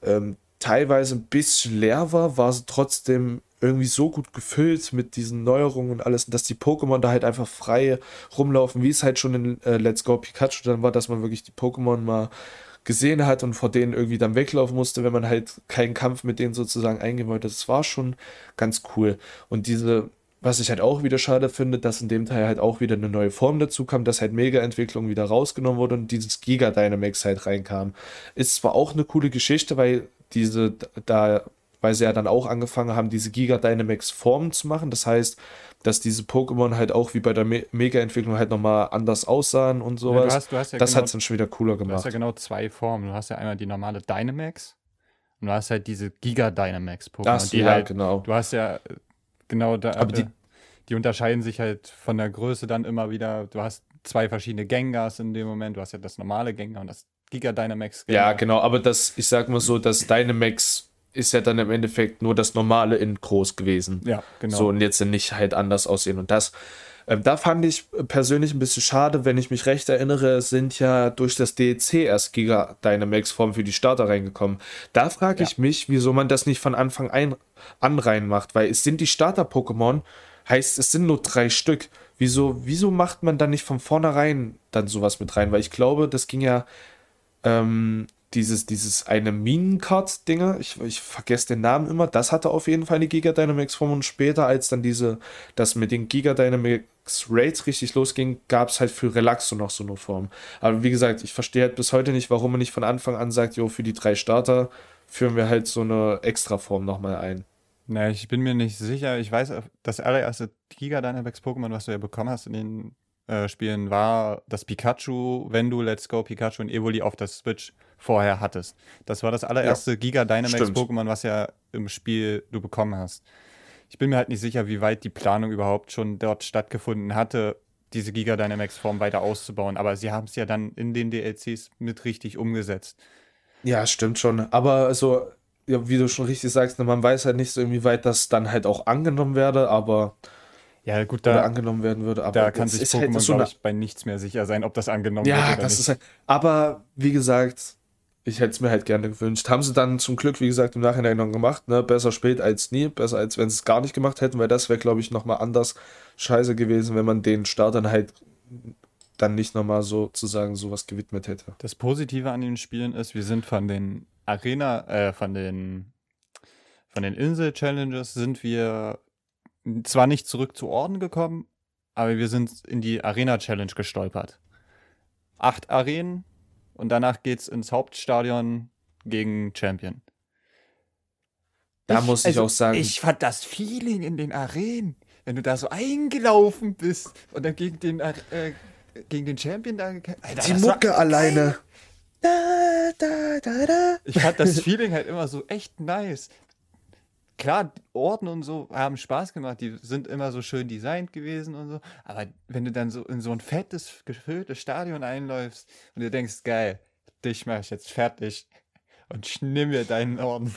ähm, teilweise ein bisschen leer war, war sie trotzdem irgendwie so gut gefüllt mit diesen Neuerungen und alles, dass die Pokémon da halt einfach frei rumlaufen, wie es halt schon in äh, Let's Go Pikachu dann war, dass man wirklich die Pokémon mal gesehen hat und vor denen irgendwie dann weglaufen musste, wenn man halt keinen Kampf mit denen sozusagen eingehen wollte. Das war schon ganz cool. Und diese, was ich halt auch wieder schade finde, dass in dem Teil halt auch wieder eine neue Form dazu kam, dass halt Mega-Entwicklung wieder rausgenommen wurde und dieses Giga Dynamax halt reinkam. Ist zwar auch eine coole Geschichte, weil diese da weil sie ja dann auch angefangen haben, diese Giga Dynamax Formen zu machen. Das heißt, dass diese Pokémon halt auch wie bei der Me Mega-Entwicklung halt nochmal anders aussahen und sowas. Ja, du hast, du hast ja das genau, hat es dann schon wieder cooler gemacht. Du hast ja genau zwei Formen. Du hast ja einmal die normale Dynamax und du hast halt diese Giga Dynamax Pokémon. Die ja, halt, genau. Du hast ja äh, genau da. Aber die, äh, die unterscheiden sich halt von der Größe dann immer wieder. Du hast zwei verschiedene Gengars in dem Moment. Du hast ja das normale Gengar und das Giga Dynamax. Gengar. Ja, genau. Aber das, ich sag mal so, das Dynamax ist ja dann im Endeffekt nur das Normale in groß gewesen. Ja, genau. So und jetzt nicht halt anders aussehen. Und das, ähm, da fand ich persönlich ein bisschen schade, wenn ich mich recht erinnere, sind ja durch das DLC erst Giga Dynamax-Form für die Starter reingekommen. Da frage ich mich, wieso man das nicht von Anfang ein, an reinmacht, weil es sind die Starter-Pokémon, heißt es sind nur drei Stück. Wieso, wieso macht man dann nicht von vornherein dann sowas mit rein? Weil ich glaube, das ging ja ähm, dieses, dieses eine Minenkart-Dinger, ich, ich vergesse den Namen immer, das hatte auf jeden Fall eine Giga Dynamics-Form und später, als dann diese, das mit den Giga Dynamics Raids richtig losging, gab es halt für Relaxo noch so eine Form. Aber wie gesagt, ich verstehe halt bis heute nicht, warum man nicht von Anfang an sagt, jo, für die drei Starter führen wir halt so eine Extra-Form nochmal ein. Na, ich bin mir nicht sicher. Ich weiß, das allererste Giga Dynamics Pokémon, was du ja bekommen hast in den äh, Spielen, war das Pikachu, wenn du Let's Go Pikachu und Evoli auf der Switch vorher hattest. Das war das allererste ja, Giga Dynamax Pokémon, was ja im Spiel du bekommen hast. Ich bin mir halt nicht sicher, wie weit die Planung überhaupt schon dort stattgefunden hatte, diese Giga Dynamax Form weiter auszubauen. Aber sie haben es ja dann in den DLCs mit richtig umgesetzt. Ja, stimmt schon. Aber so, ja, wie du schon richtig sagst, ne, man weiß halt nicht so, inwieweit das dann halt auch angenommen werde, aber ja, gut, da angenommen werden würde. Aber da kann sich Pokémon, halt so ich, bei nichts mehr sicher sein, ob das angenommen ja, wird. Ja, das nicht. ist halt. Aber wie gesagt, ich hätte es mir halt gerne gewünscht. Haben sie dann zum Glück, wie gesagt, im Nachhinein noch gemacht. Ne? Besser spät als nie. Besser als wenn sie es gar nicht gemacht hätten, weil das wäre, glaube ich, nochmal anders scheiße gewesen, wenn man den Startern halt dann nicht nochmal sozusagen sowas gewidmet hätte. Das Positive an den Spielen ist, wir sind von den Arena, äh, von den von den Insel-Challenges sind wir zwar nicht zurück zu Orden gekommen, aber wir sind in die Arena-Challenge gestolpert. Acht Arenen, und danach geht's ins Hauptstadion gegen Champion. Da ich, muss ich also, auch sagen. Ich fand das Feeling in den Arenen, wenn du da so eingelaufen bist und dann gegen den, äh, gegen den Champion da. Alter, die Mucke alleine. Da, da, da, ich fand das Feeling halt immer so echt nice klar, Orden und so haben Spaß gemacht, die sind immer so schön designt gewesen und so, aber wenn du dann so in so ein fettes, gefülltes Stadion einläufst und du denkst, geil, dich mach ich jetzt fertig und schnimm mir deinen Orden.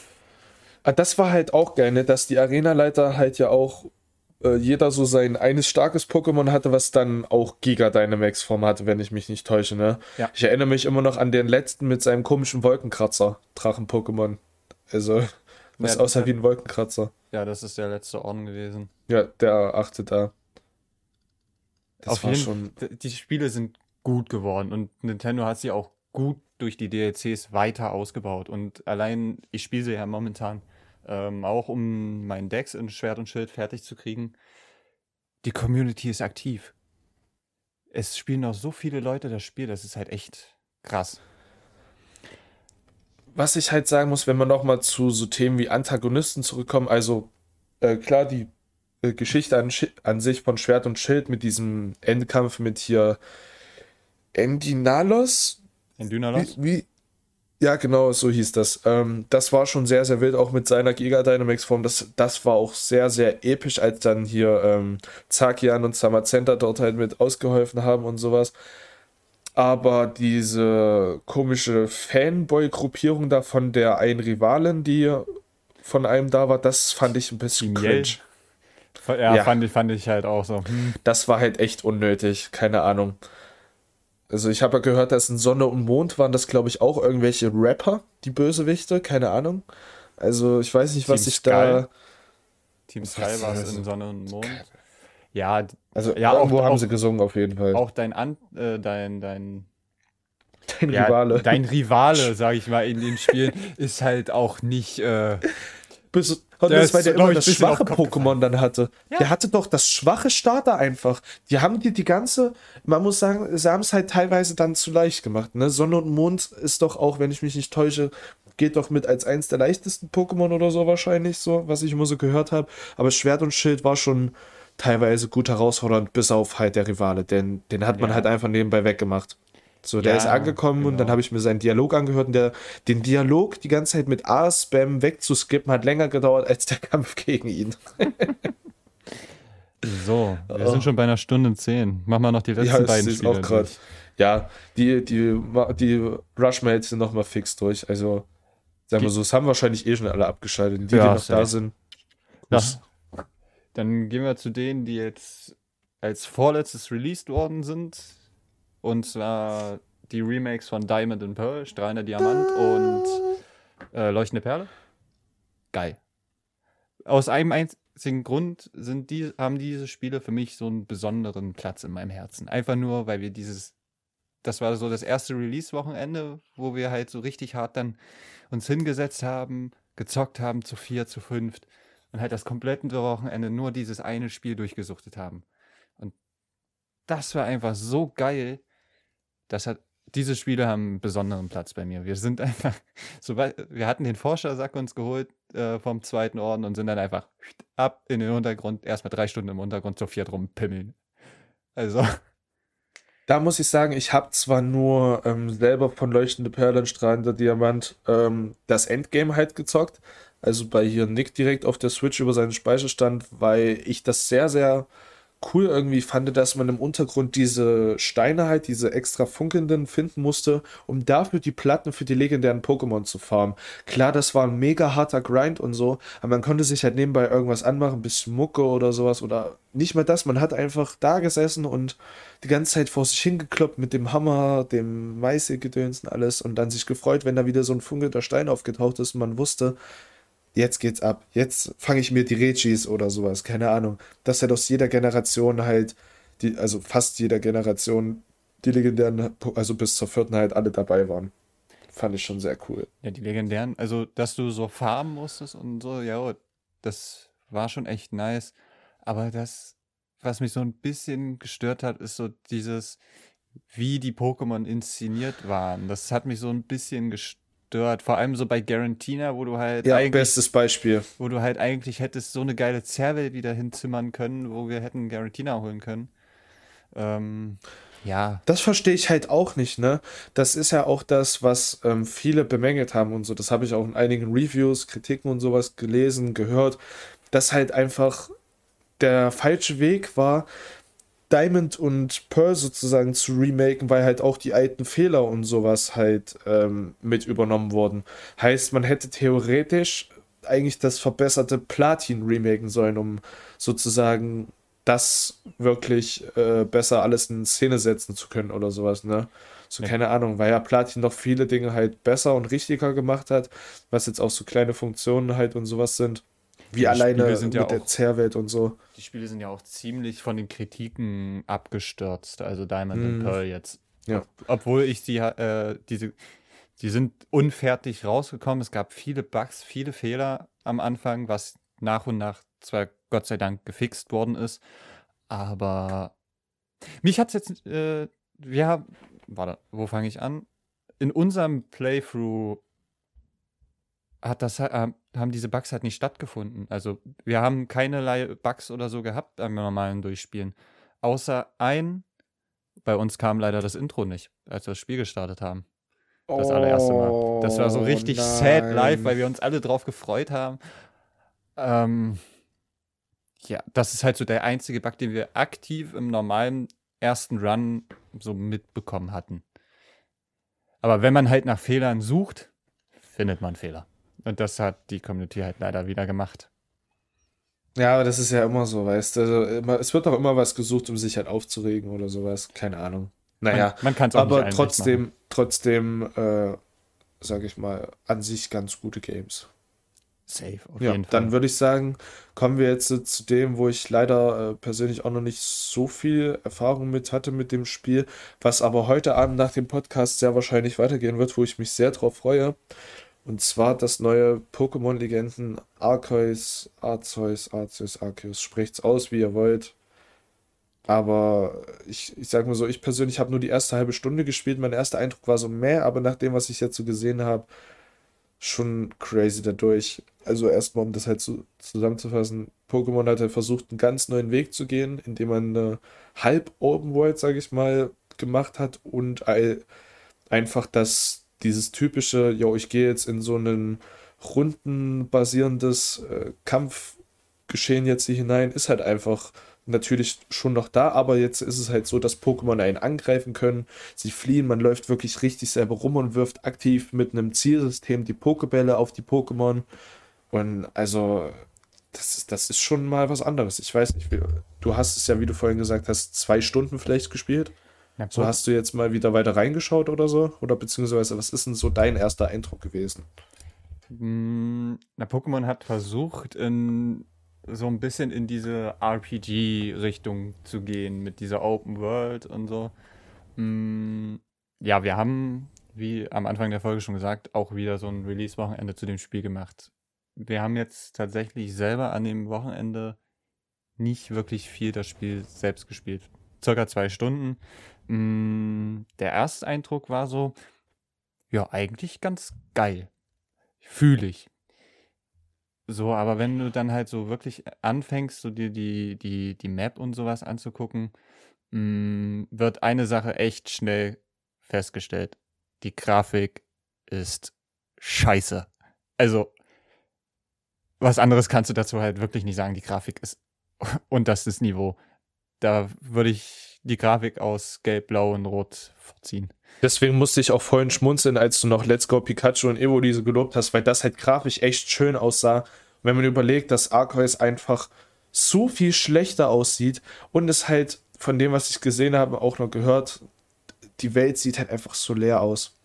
Ah, das war halt auch geil, ne? dass die Arenaleiter halt ja auch äh, jeder so sein eines starkes Pokémon hatte, was dann auch Giga Dynamax Form hatte, wenn ich mich nicht täusche, ne? Ja. Ich erinnere mich immer noch an den letzten mit seinem komischen Wolkenkratzer, Drachen-Pokémon. Also, was ja, aussah wie ein Wolkenkratzer. Ja, das ist der letzte Orden gewesen. Ja, der achte da. Das Auf war jeden, schon. Die Spiele sind gut geworden und Nintendo hat sie auch gut durch die DLCs weiter ausgebaut. Und allein, ich spiele sie ja momentan ähm, auch, um meinen Decks in Schwert und Schild fertig zu kriegen. Die Community ist aktiv. Es spielen noch so viele Leute das Spiel, das ist halt echt krass was ich halt sagen muss, wenn man nochmal zu so Themen wie Antagonisten zurückkommt, also äh, klar, die äh, Geschichte an, an, sich von Schwert und Schild mit diesem Endkampf mit hier Endinalos. Endynalos? Wie, wie Ja, genau, so hieß das. Ähm, das war schon sehr, sehr wild, auch mit seiner Giga Dynamics Form. Das, das war auch sehr, sehr episch, als dann hier ähm, Zakian und Samazenta dort halt mit ausgeholfen haben und sowas. Aber diese komische Fanboy-Gruppierung da von der einen Rivalin, die von einem da war, das fand ich ein bisschen cringe. Ja, ja, Fand, ich, fand ich halt auch so. Hm. Das war halt echt unnötig, keine Ahnung. Also ich habe ja gehört, dass in Sonne und Mond waren das, glaube ich, auch irgendwelche Rapper, die Bösewichte, keine Ahnung. Also ich weiß nicht, Team was ich Sky. da... Team Sky war es in Sonne und Mond. Ja, also ja, irgendwo auch, haben auch, sie gesungen auf jeden Fall. Auch dein An äh, dein dein dein ja, Rivale. Dein Rivale, sage ich mal, in den Spielen ist halt auch nicht. Äh, Bis, und das, weil der immer das schwache Pokémon dann hatte. Ja. Der hatte doch das schwache Starter einfach. Die haben dir die ganze, man muss sagen, sie haben es halt teilweise dann zu leicht gemacht. Ne? Sonne und Mond ist doch auch, wenn ich mich nicht täusche, geht doch mit als eins der leichtesten Pokémon oder so wahrscheinlich so, was ich immer so gehört habe. Aber Schwert und Schild war schon teilweise gut herausfordernd, bis auf halt der Rivale, denn den hat man ja. halt einfach nebenbei weggemacht. So, der ja, ist angekommen genau. und dann genau. habe ich mir seinen Dialog angehört und der, den Dialog die ganze Zeit mit A-Spam wegzuskippen hat länger gedauert als der Kampf gegen ihn. so, wir oh. sind schon bei einer Stunde zehn. Machen wir noch die letzten ja, beiden Spiele. Auch grad, ja, die, die, die Rushmates sind nochmal fix durch. Also, sagen wir so, es haben wahrscheinlich eh schon alle abgeschaltet. Die, ja, die noch da sind. Ja. Dann gehen wir zu denen, die jetzt als vorletztes released worden sind. Und zwar die Remakes von Diamond and Pearl, Strahlender Diamant und äh, Leuchtende Perle. Geil. Aus einem einzigen Grund sind die, haben diese Spiele für mich so einen besonderen Platz in meinem Herzen. Einfach nur, weil wir dieses, das war so das erste Release-Wochenende, wo wir halt so richtig hart dann uns hingesetzt haben, gezockt haben zu vier, zu fünft und halt das komplette Wochenende nur dieses eine Spiel durchgesuchtet haben. Und das war einfach so geil. Das hat, diese Spiele haben einen besonderen Platz bei mir. Wir sind einfach, so, wir hatten den Forschersack uns geholt äh, vom zweiten Orden und sind dann einfach ab in den Untergrund, erstmal drei Stunden im Untergrund zu viert rumpimmeln. Also. Da muss ich sagen, ich habe zwar nur ähm, selber von Leuchtende Perlen, strahlender Diamant ähm, das Endgame halt gezockt, also bei hier Nick direkt auf der Switch über seinen Speicherstand, weil ich das sehr, sehr cool irgendwie fand, dass man im Untergrund diese Steine halt, diese extra funkelnden finden musste, um dafür die Platten für die legendären Pokémon zu farmen. Klar, das war ein mega harter Grind und so, aber man konnte sich halt nebenbei irgendwas anmachen, bisschen Mucke oder sowas oder nicht mal das, man hat einfach da gesessen und die ganze Zeit vor sich hingekloppt mit dem Hammer, dem Meißelgedöns und alles und dann sich gefreut, wenn da wieder so ein funkelnder Stein aufgetaucht ist und man wusste, jetzt geht's ab. Jetzt fange ich mir die Regis oder sowas, keine Ahnung. Dass halt aus jeder Generation halt, die, also fast jeder Generation, die legendären, also bis zur vierten halt alle dabei waren. Fand ich schon sehr cool. Ja, die legendären, also dass du so farben musstest und so, ja, das war schon echt nice. Aber das, was mich so ein bisschen gestört hat, ist so dieses, wie die Pokémon inszeniert waren. Das hat mich so ein bisschen gestört stört. Vor allem so bei Garantina, wo du halt. Ja, bestes Beispiel. Wo du halt eigentlich hättest so eine geile Zerrwelt wieder hinzimmern können, wo wir hätten Garantina holen können. Ähm, ja. Das verstehe ich halt auch nicht, ne? Das ist ja auch das, was ähm, viele bemängelt haben und so. Das habe ich auch in einigen Reviews, Kritiken und sowas gelesen, gehört, dass halt einfach der falsche Weg war, Diamond und Pearl sozusagen zu remaken, weil halt auch die alten Fehler und sowas halt ähm, mit übernommen wurden. Heißt, man hätte theoretisch eigentlich das verbesserte Platin remaken sollen, um sozusagen das wirklich äh, besser alles in Szene setzen zu können oder sowas, ne? So, ja. keine Ahnung, weil ja Platin noch viele Dinge halt besser und richtiger gemacht hat, was jetzt auch so kleine Funktionen halt und sowas sind. Wie die alleine mit ja der Zerrwelt und so. Die Spiele sind ja auch ziemlich von den Kritiken abgestürzt, also Diamond mm. und Pearl jetzt. Ja. Obwohl ich sie, äh, diese, die sind unfertig rausgekommen. Es gab viele Bugs, viele Fehler am Anfang, was nach und nach zwar Gott sei Dank gefixt worden ist, aber mich hat es jetzt, äh, wir haben, warte, wo fange ich an? In unserem Playthrough hat das, äh, haben diese Bugs halt nicht stattgefunden. Also wir haben keinerlei Bugs oder so gehabt beim normalen Durchspielen. Außer ein, bei uns kam leider das Intro nicht, als wir das Spiel gestartet haben. Das allererste Mal. Das war so Oh, richtig sad live, nein. weil wir uns alle drauf gefreut haben. Ähm, ja, das ist halt so der einzige Bug, den wir aktiv im normalen ersten Run so mitbekommen hatten. Aber wenn man halt nach Fehlern sucht, findet man Fehler. Und das hat die Community halt leider wieder gemacht. Ja, aber das ist ja immer so, weißt du. Also immer, es wird doch immer was gesucht, um sich halt aufzuregen oder sowas. Keine Ahnung. Naja, man man kann es auch nicht aber allen recht machen. trotzdem, trotzdem, äh, sage ich mal, an sich ganz gute Games. Safe, auf Ja, jeden Fall. dann würde ich sagen, kommen wir jetzt äh, zu dem, wo ich leider äh, persönlich auch noch nicht so viel Erfahrung mit hatte mit dem Spiel, was aber heute Abend nach dem Podcast sehr wahrscheinlich weitergehen wird, wo ich mich sehr drauf freue. Und zwar das neue Pokémon-Legenden Arceus, Arceus, Arceus, Arceus. Sprecht's aus, wie ihr wollt. Aber ich, ich sag mal so, ich persönlich habe nur die erste halbe Stunde gespielt. Mein erster Eindruck war so mehr, aber nach dem, was ich jetzt so gesehen habe, schon crazy dadurch. Also erstmal, um das halt zu, zusammenzufassen, Pokémon hat halt versucht, einen ganz neuen Weg zu gehen, indem man eine Halb-Open World, sage ich mal, gemacht hat und einfach das, dieses typische, yo, ich gehe jetzt in so einen rundenbasierendes äh, Kampfgeschehen jetzt hier hinein, ist halt einfach natürlich schon noch da, aber jetzt ist es halt so, dass Pokémon einen angreifen können. Sie fliehen, man läuft wirklich richtig selber rum und wirft aktiv mit einem Zielsystem die Pokebälle auf die Pokémon. Und also, das ist, das ist schon mal was anderes. Ich weiß nicht, du hast es ja, wie du vorhin gesagt hast, zwei Stunden vielleicht gespielt. So hast du jetzt mal wieder weiter reingeschaut oder so? Oder beziehungsweise, was ist denn so dein erster Eindruck gewesen? Mm, Na, Pokémon hat versucht, in, so ein bisschen in diese RPG-Richtung zu gehen, mit dieser Open World und so. Mm, Ja, wir haben, wie am Anfang der Folge schon gesagt, auch wieder so ein Release-Wochenende zu dem Spiel gemacht. Wir haben jetzt tatsächlich selber an dem Wochenende nicht wirklich viel das Spiel selbst gespielt. Circa zwei Stunden. Mm, Der erste Eindruck war so, ja, eigentlich ganz geil. Fühle ich. So, aber wenn du dann halt so wirklich anfängst, so dir die, die, die Map und sowas anzugucken, mh, wird eine Sache echt schnell festgestellt. Die Grafik ist scheiße. Also, was anderes kannst du dazu halt wirklich nicht sagen. Die Grafik ist unterstes Niveau. Da würde ich die Grafik aus Gelb, Blau und Rot vorziehen. Deswegen musste ich auch vorhin schmunzeln, als du noch Let's Go Pikachu und Evoliese gelobt hast, weil das halt grafisch echt schön aussah. Und wenn man überlegt, dass Arceus einfach so viel schlechter aussieht und es halt von dem, was ich gesehen habe, auch noch gehört, die Welt sieht halt einfach so leer aus.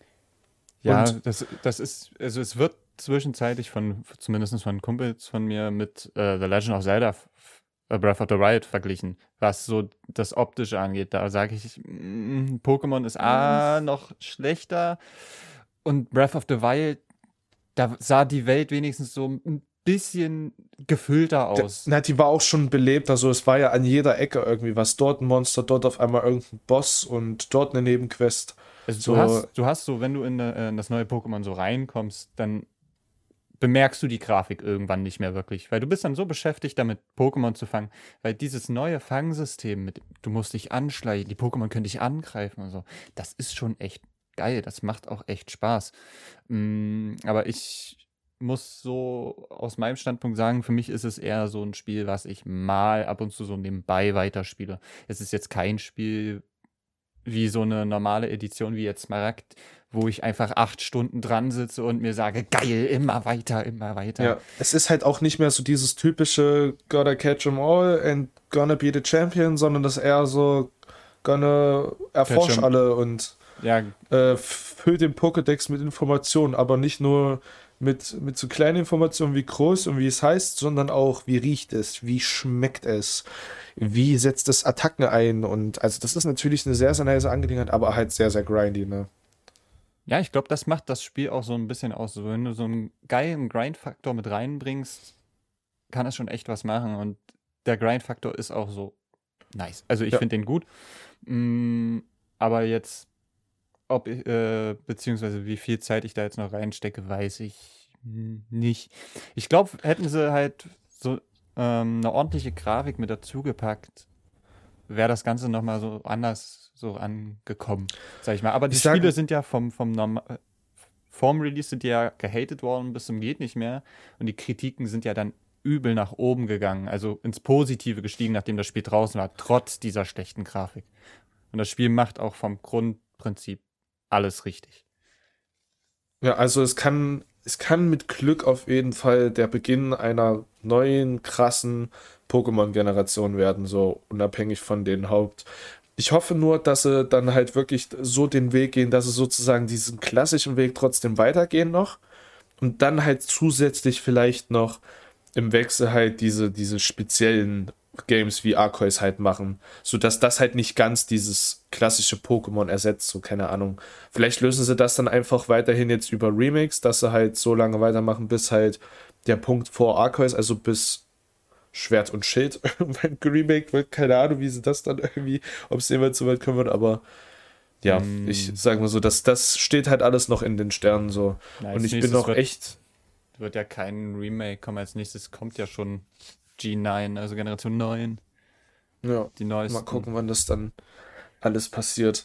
Ja, Und- das, das ist, also es wird zwischenzeitlich von, zumindest von Kumpels von mir mit äh, The Legend of Zelda Breath of the Wild verglichen, was so das Optische angeht. Da sage ich, mm, Pokémon ist A noch schlechter und Breath of the Wild, da sah die Welt wenigstens so ein bisschen gefüllter aus. Na, die war auch schon belebt, also es war ja an jeder Ecke irgendwie was. Dort ein Monster, dort auf einmal irgendein Boss und dort eine Nebenquest. Also So- du, hast, du hast so, wenn du in, äh, in das neue Pokémon so reinkommst, dann bemerkst du die Grafik irgendwann nicht mehr wirklich, weil du bist dann so beschäftigt damit, Pokémon zu fangen, weil dieses neue Fangsystem mit, du musst dich anschleichen, die Pokémon können dich angreifen und so, das ist schon echt geil, das macht auch echt Spaß. Mm, aber ich muss so aus meinem Standpunkt sagen, für mich ist es eher so ein Spiel, was ich mal ab und zu so nebenbei weiterspiele. Es ist jetzt kein Spiel, wie so eine normale Edition wie jetzt Smaragd, wo ich einfach acht Stunden dran sitze und mir sage, geil, immer weiter, immer weiter. Ja, es ist halt auch nicht mehr so dieses typische Gotta catch 'em all and gonna be the champion, sondern das eher so gonna erforsch alle und Ja, äh, füllt den Pokédex mit Informationen, aber nicht nur mit, mit so kleinen Informationen wie groß und wie es heißt, sondern auch wie riecht es, wie schmeckt es, wie setzt es Attacken ein und also das ist natürlich eine sehr, sehr nice Angelegenheit, aber halt sehr, sehr grindy, ne? Ja ich glaube, das macht das Spiel auch so ein bisschen aus. So, wenn du so einen geilen Grind-Faktor mit reinbringst, kann das schon echt was machen. Und der Grind-Faktor ist auch so nice. Also ich Ja. finde den gut. Mm, aber jetzt, ob ich, äh, beziehungsweise wie viel Zeit ich da jetzt noch reinstecke, weiß ich nicht. Ich glaube, hätten sie halt so ähm, eine ordentliche Grafik mit dazugepackt, wäre das Ganze nochmal so anders so angekommen, sag ich mal. Aber die sag- Spiele sind ja vom, vom Norma vorm Release sind ja gehatet worden bis zum geht nicht mehr und die Kritiken sind ja dann übel nach oben gegangen, also ins Positive gestiegen, nachdem das Spiel draußen war, trotz dieser schlechten Grafik. Und das Spiel macht auch vom Grundprinzip alles richtig. Ja, also es kann, es kann mit Glück auf jeden Fall der Beginn einer neuen, krassen Pokémon-Generation werden, so unabhängig von den Haupt. Ich hoffe nur, dass sie dann halt wirklich so den Weg gehen, dass sie sozusagen diesen klassischen Weg trotzdem weitergehen noch und dann halt zusätzlich vielleicht noch im Wechsel halt diese, diese speziellen Games wie Arceus halt machen, sodass das halt nicht ganz dieses klassische Pokémon ersetzt, so keine Ahnung. Vielleicht lösen sie das dann einfach weiterhin jetzt über Remix, dass sie halt so lange weitermachen, bis halt der Punkt vor Arceus, also bis Schwert und Schild irgendwann geremaked wird. Keine Ahnung, wie sie das dann irgendwie, ob es jemals so weit kommen wird, aber ja, mm. ich sage mal so, dass das steht halt alles noch in den Sternen so. Na, und ich bin noch echt wird ja kein Remake kommen. Als nächstes kommt ja schon G9, also Generation 9. Ja, die neuesten. Mal gucken, wann das dann alles passiert.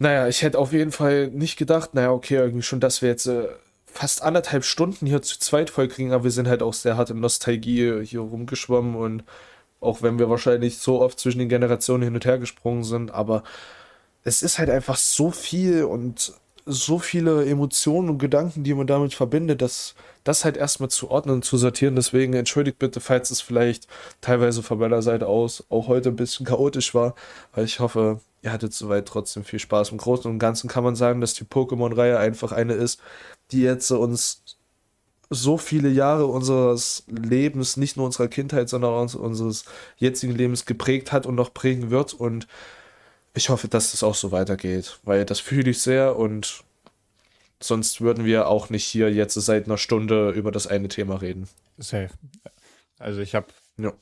Naja, ich hätte auf jeden Fall nicht gedacht, naja, okay, irgendwie schon, dass wir jetzt äh, fast anderthalb Stunden hier zu zweit vollkriegen, aber wir sind halt auch sehr hart in Nostalgie hier rumgeschwommen und auch wenn wir wahrscheinlich so oft zwischen den Generationen hin und her gesprungen sind, aber es ist halt einfach so viel und so viele Emotionen und Gedanken, die man damit verbindet, dass das halt erstmal zu ordnen und zu sortieren. Deswegen entschuldigt bitte, falls es vielleicht teilweise von meiner Seite aus auch heute ein bisschen chaotisch war, weil ich hoffe, ihr hattet soweit trotzdem viel Spaß. Im Großen und Ganzen kann man sagen, dass die Pokémon-Reihe einfach eine ist, die jetzt uns so viele Jahre unseres Lebens, nicht nur unserer Kindheit, sondern unseres jetzigen Lebens geprägt hat und noch prägen wird und ich hoffe, dass das auch so weitergeht, weil das fühle ich sehr und sonst würden wir auch nicht hier jetzt seit einer Stunde über das eine Thema reden. Safe. Also ich habe ja.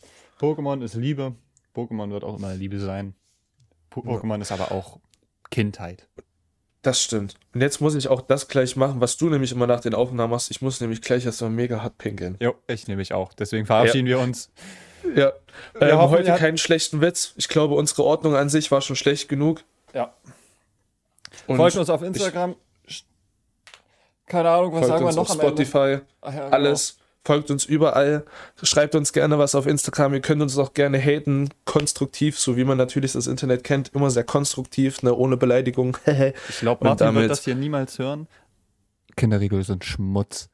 Pokémon ist Liebe. Pokémon wird auch immer Liebe sein. Pokémon ja. ist aber auch Kindheit. Das stimmt. Und jetzt muss ich auch das gleich machen, was du nämlich immer nach den Aufnahmen machst. Ich muss nämlich gleich erstmal mega hart pinkeln. Jo, ich nehme ich auch. Deswegen verabschieden ja. wir uns. Ja. Wir ähm, heute keinen schlechten Witz. Ich glaube, unsere Ordnung an sich war schon schlecht genug. Ja. Und Folgt uns auf Instagram. Keine Ahnung, was sagen wir noch auf Spotify. Ach, ja, genau. Alles. Folgt uns überall. Schreibt uns gerne was auf Instagram. Ihr könnt uns auch gerne haten. Konstruktiv, so wie man natürlich das Internet kennt. Immer sehr konstruktiv, ne? ohne Beleidigung. ich glaube, Martin damit... wird das hier niemals hören. Kinderriegel sind Schmutz.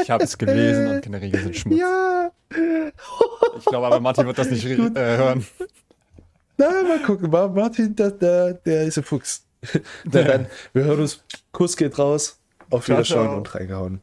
Ich habe es gelesen und Kinderriegel sind Schmutz. Ja. Ich glaube aber, Martin wird das nicht äh, hören. Na, mal gucken. Martin, der, der, der ist ein Fuchs. Na dann, wir hören uns. Kuss geht raus. Auf Wiederschauen und reingehauen.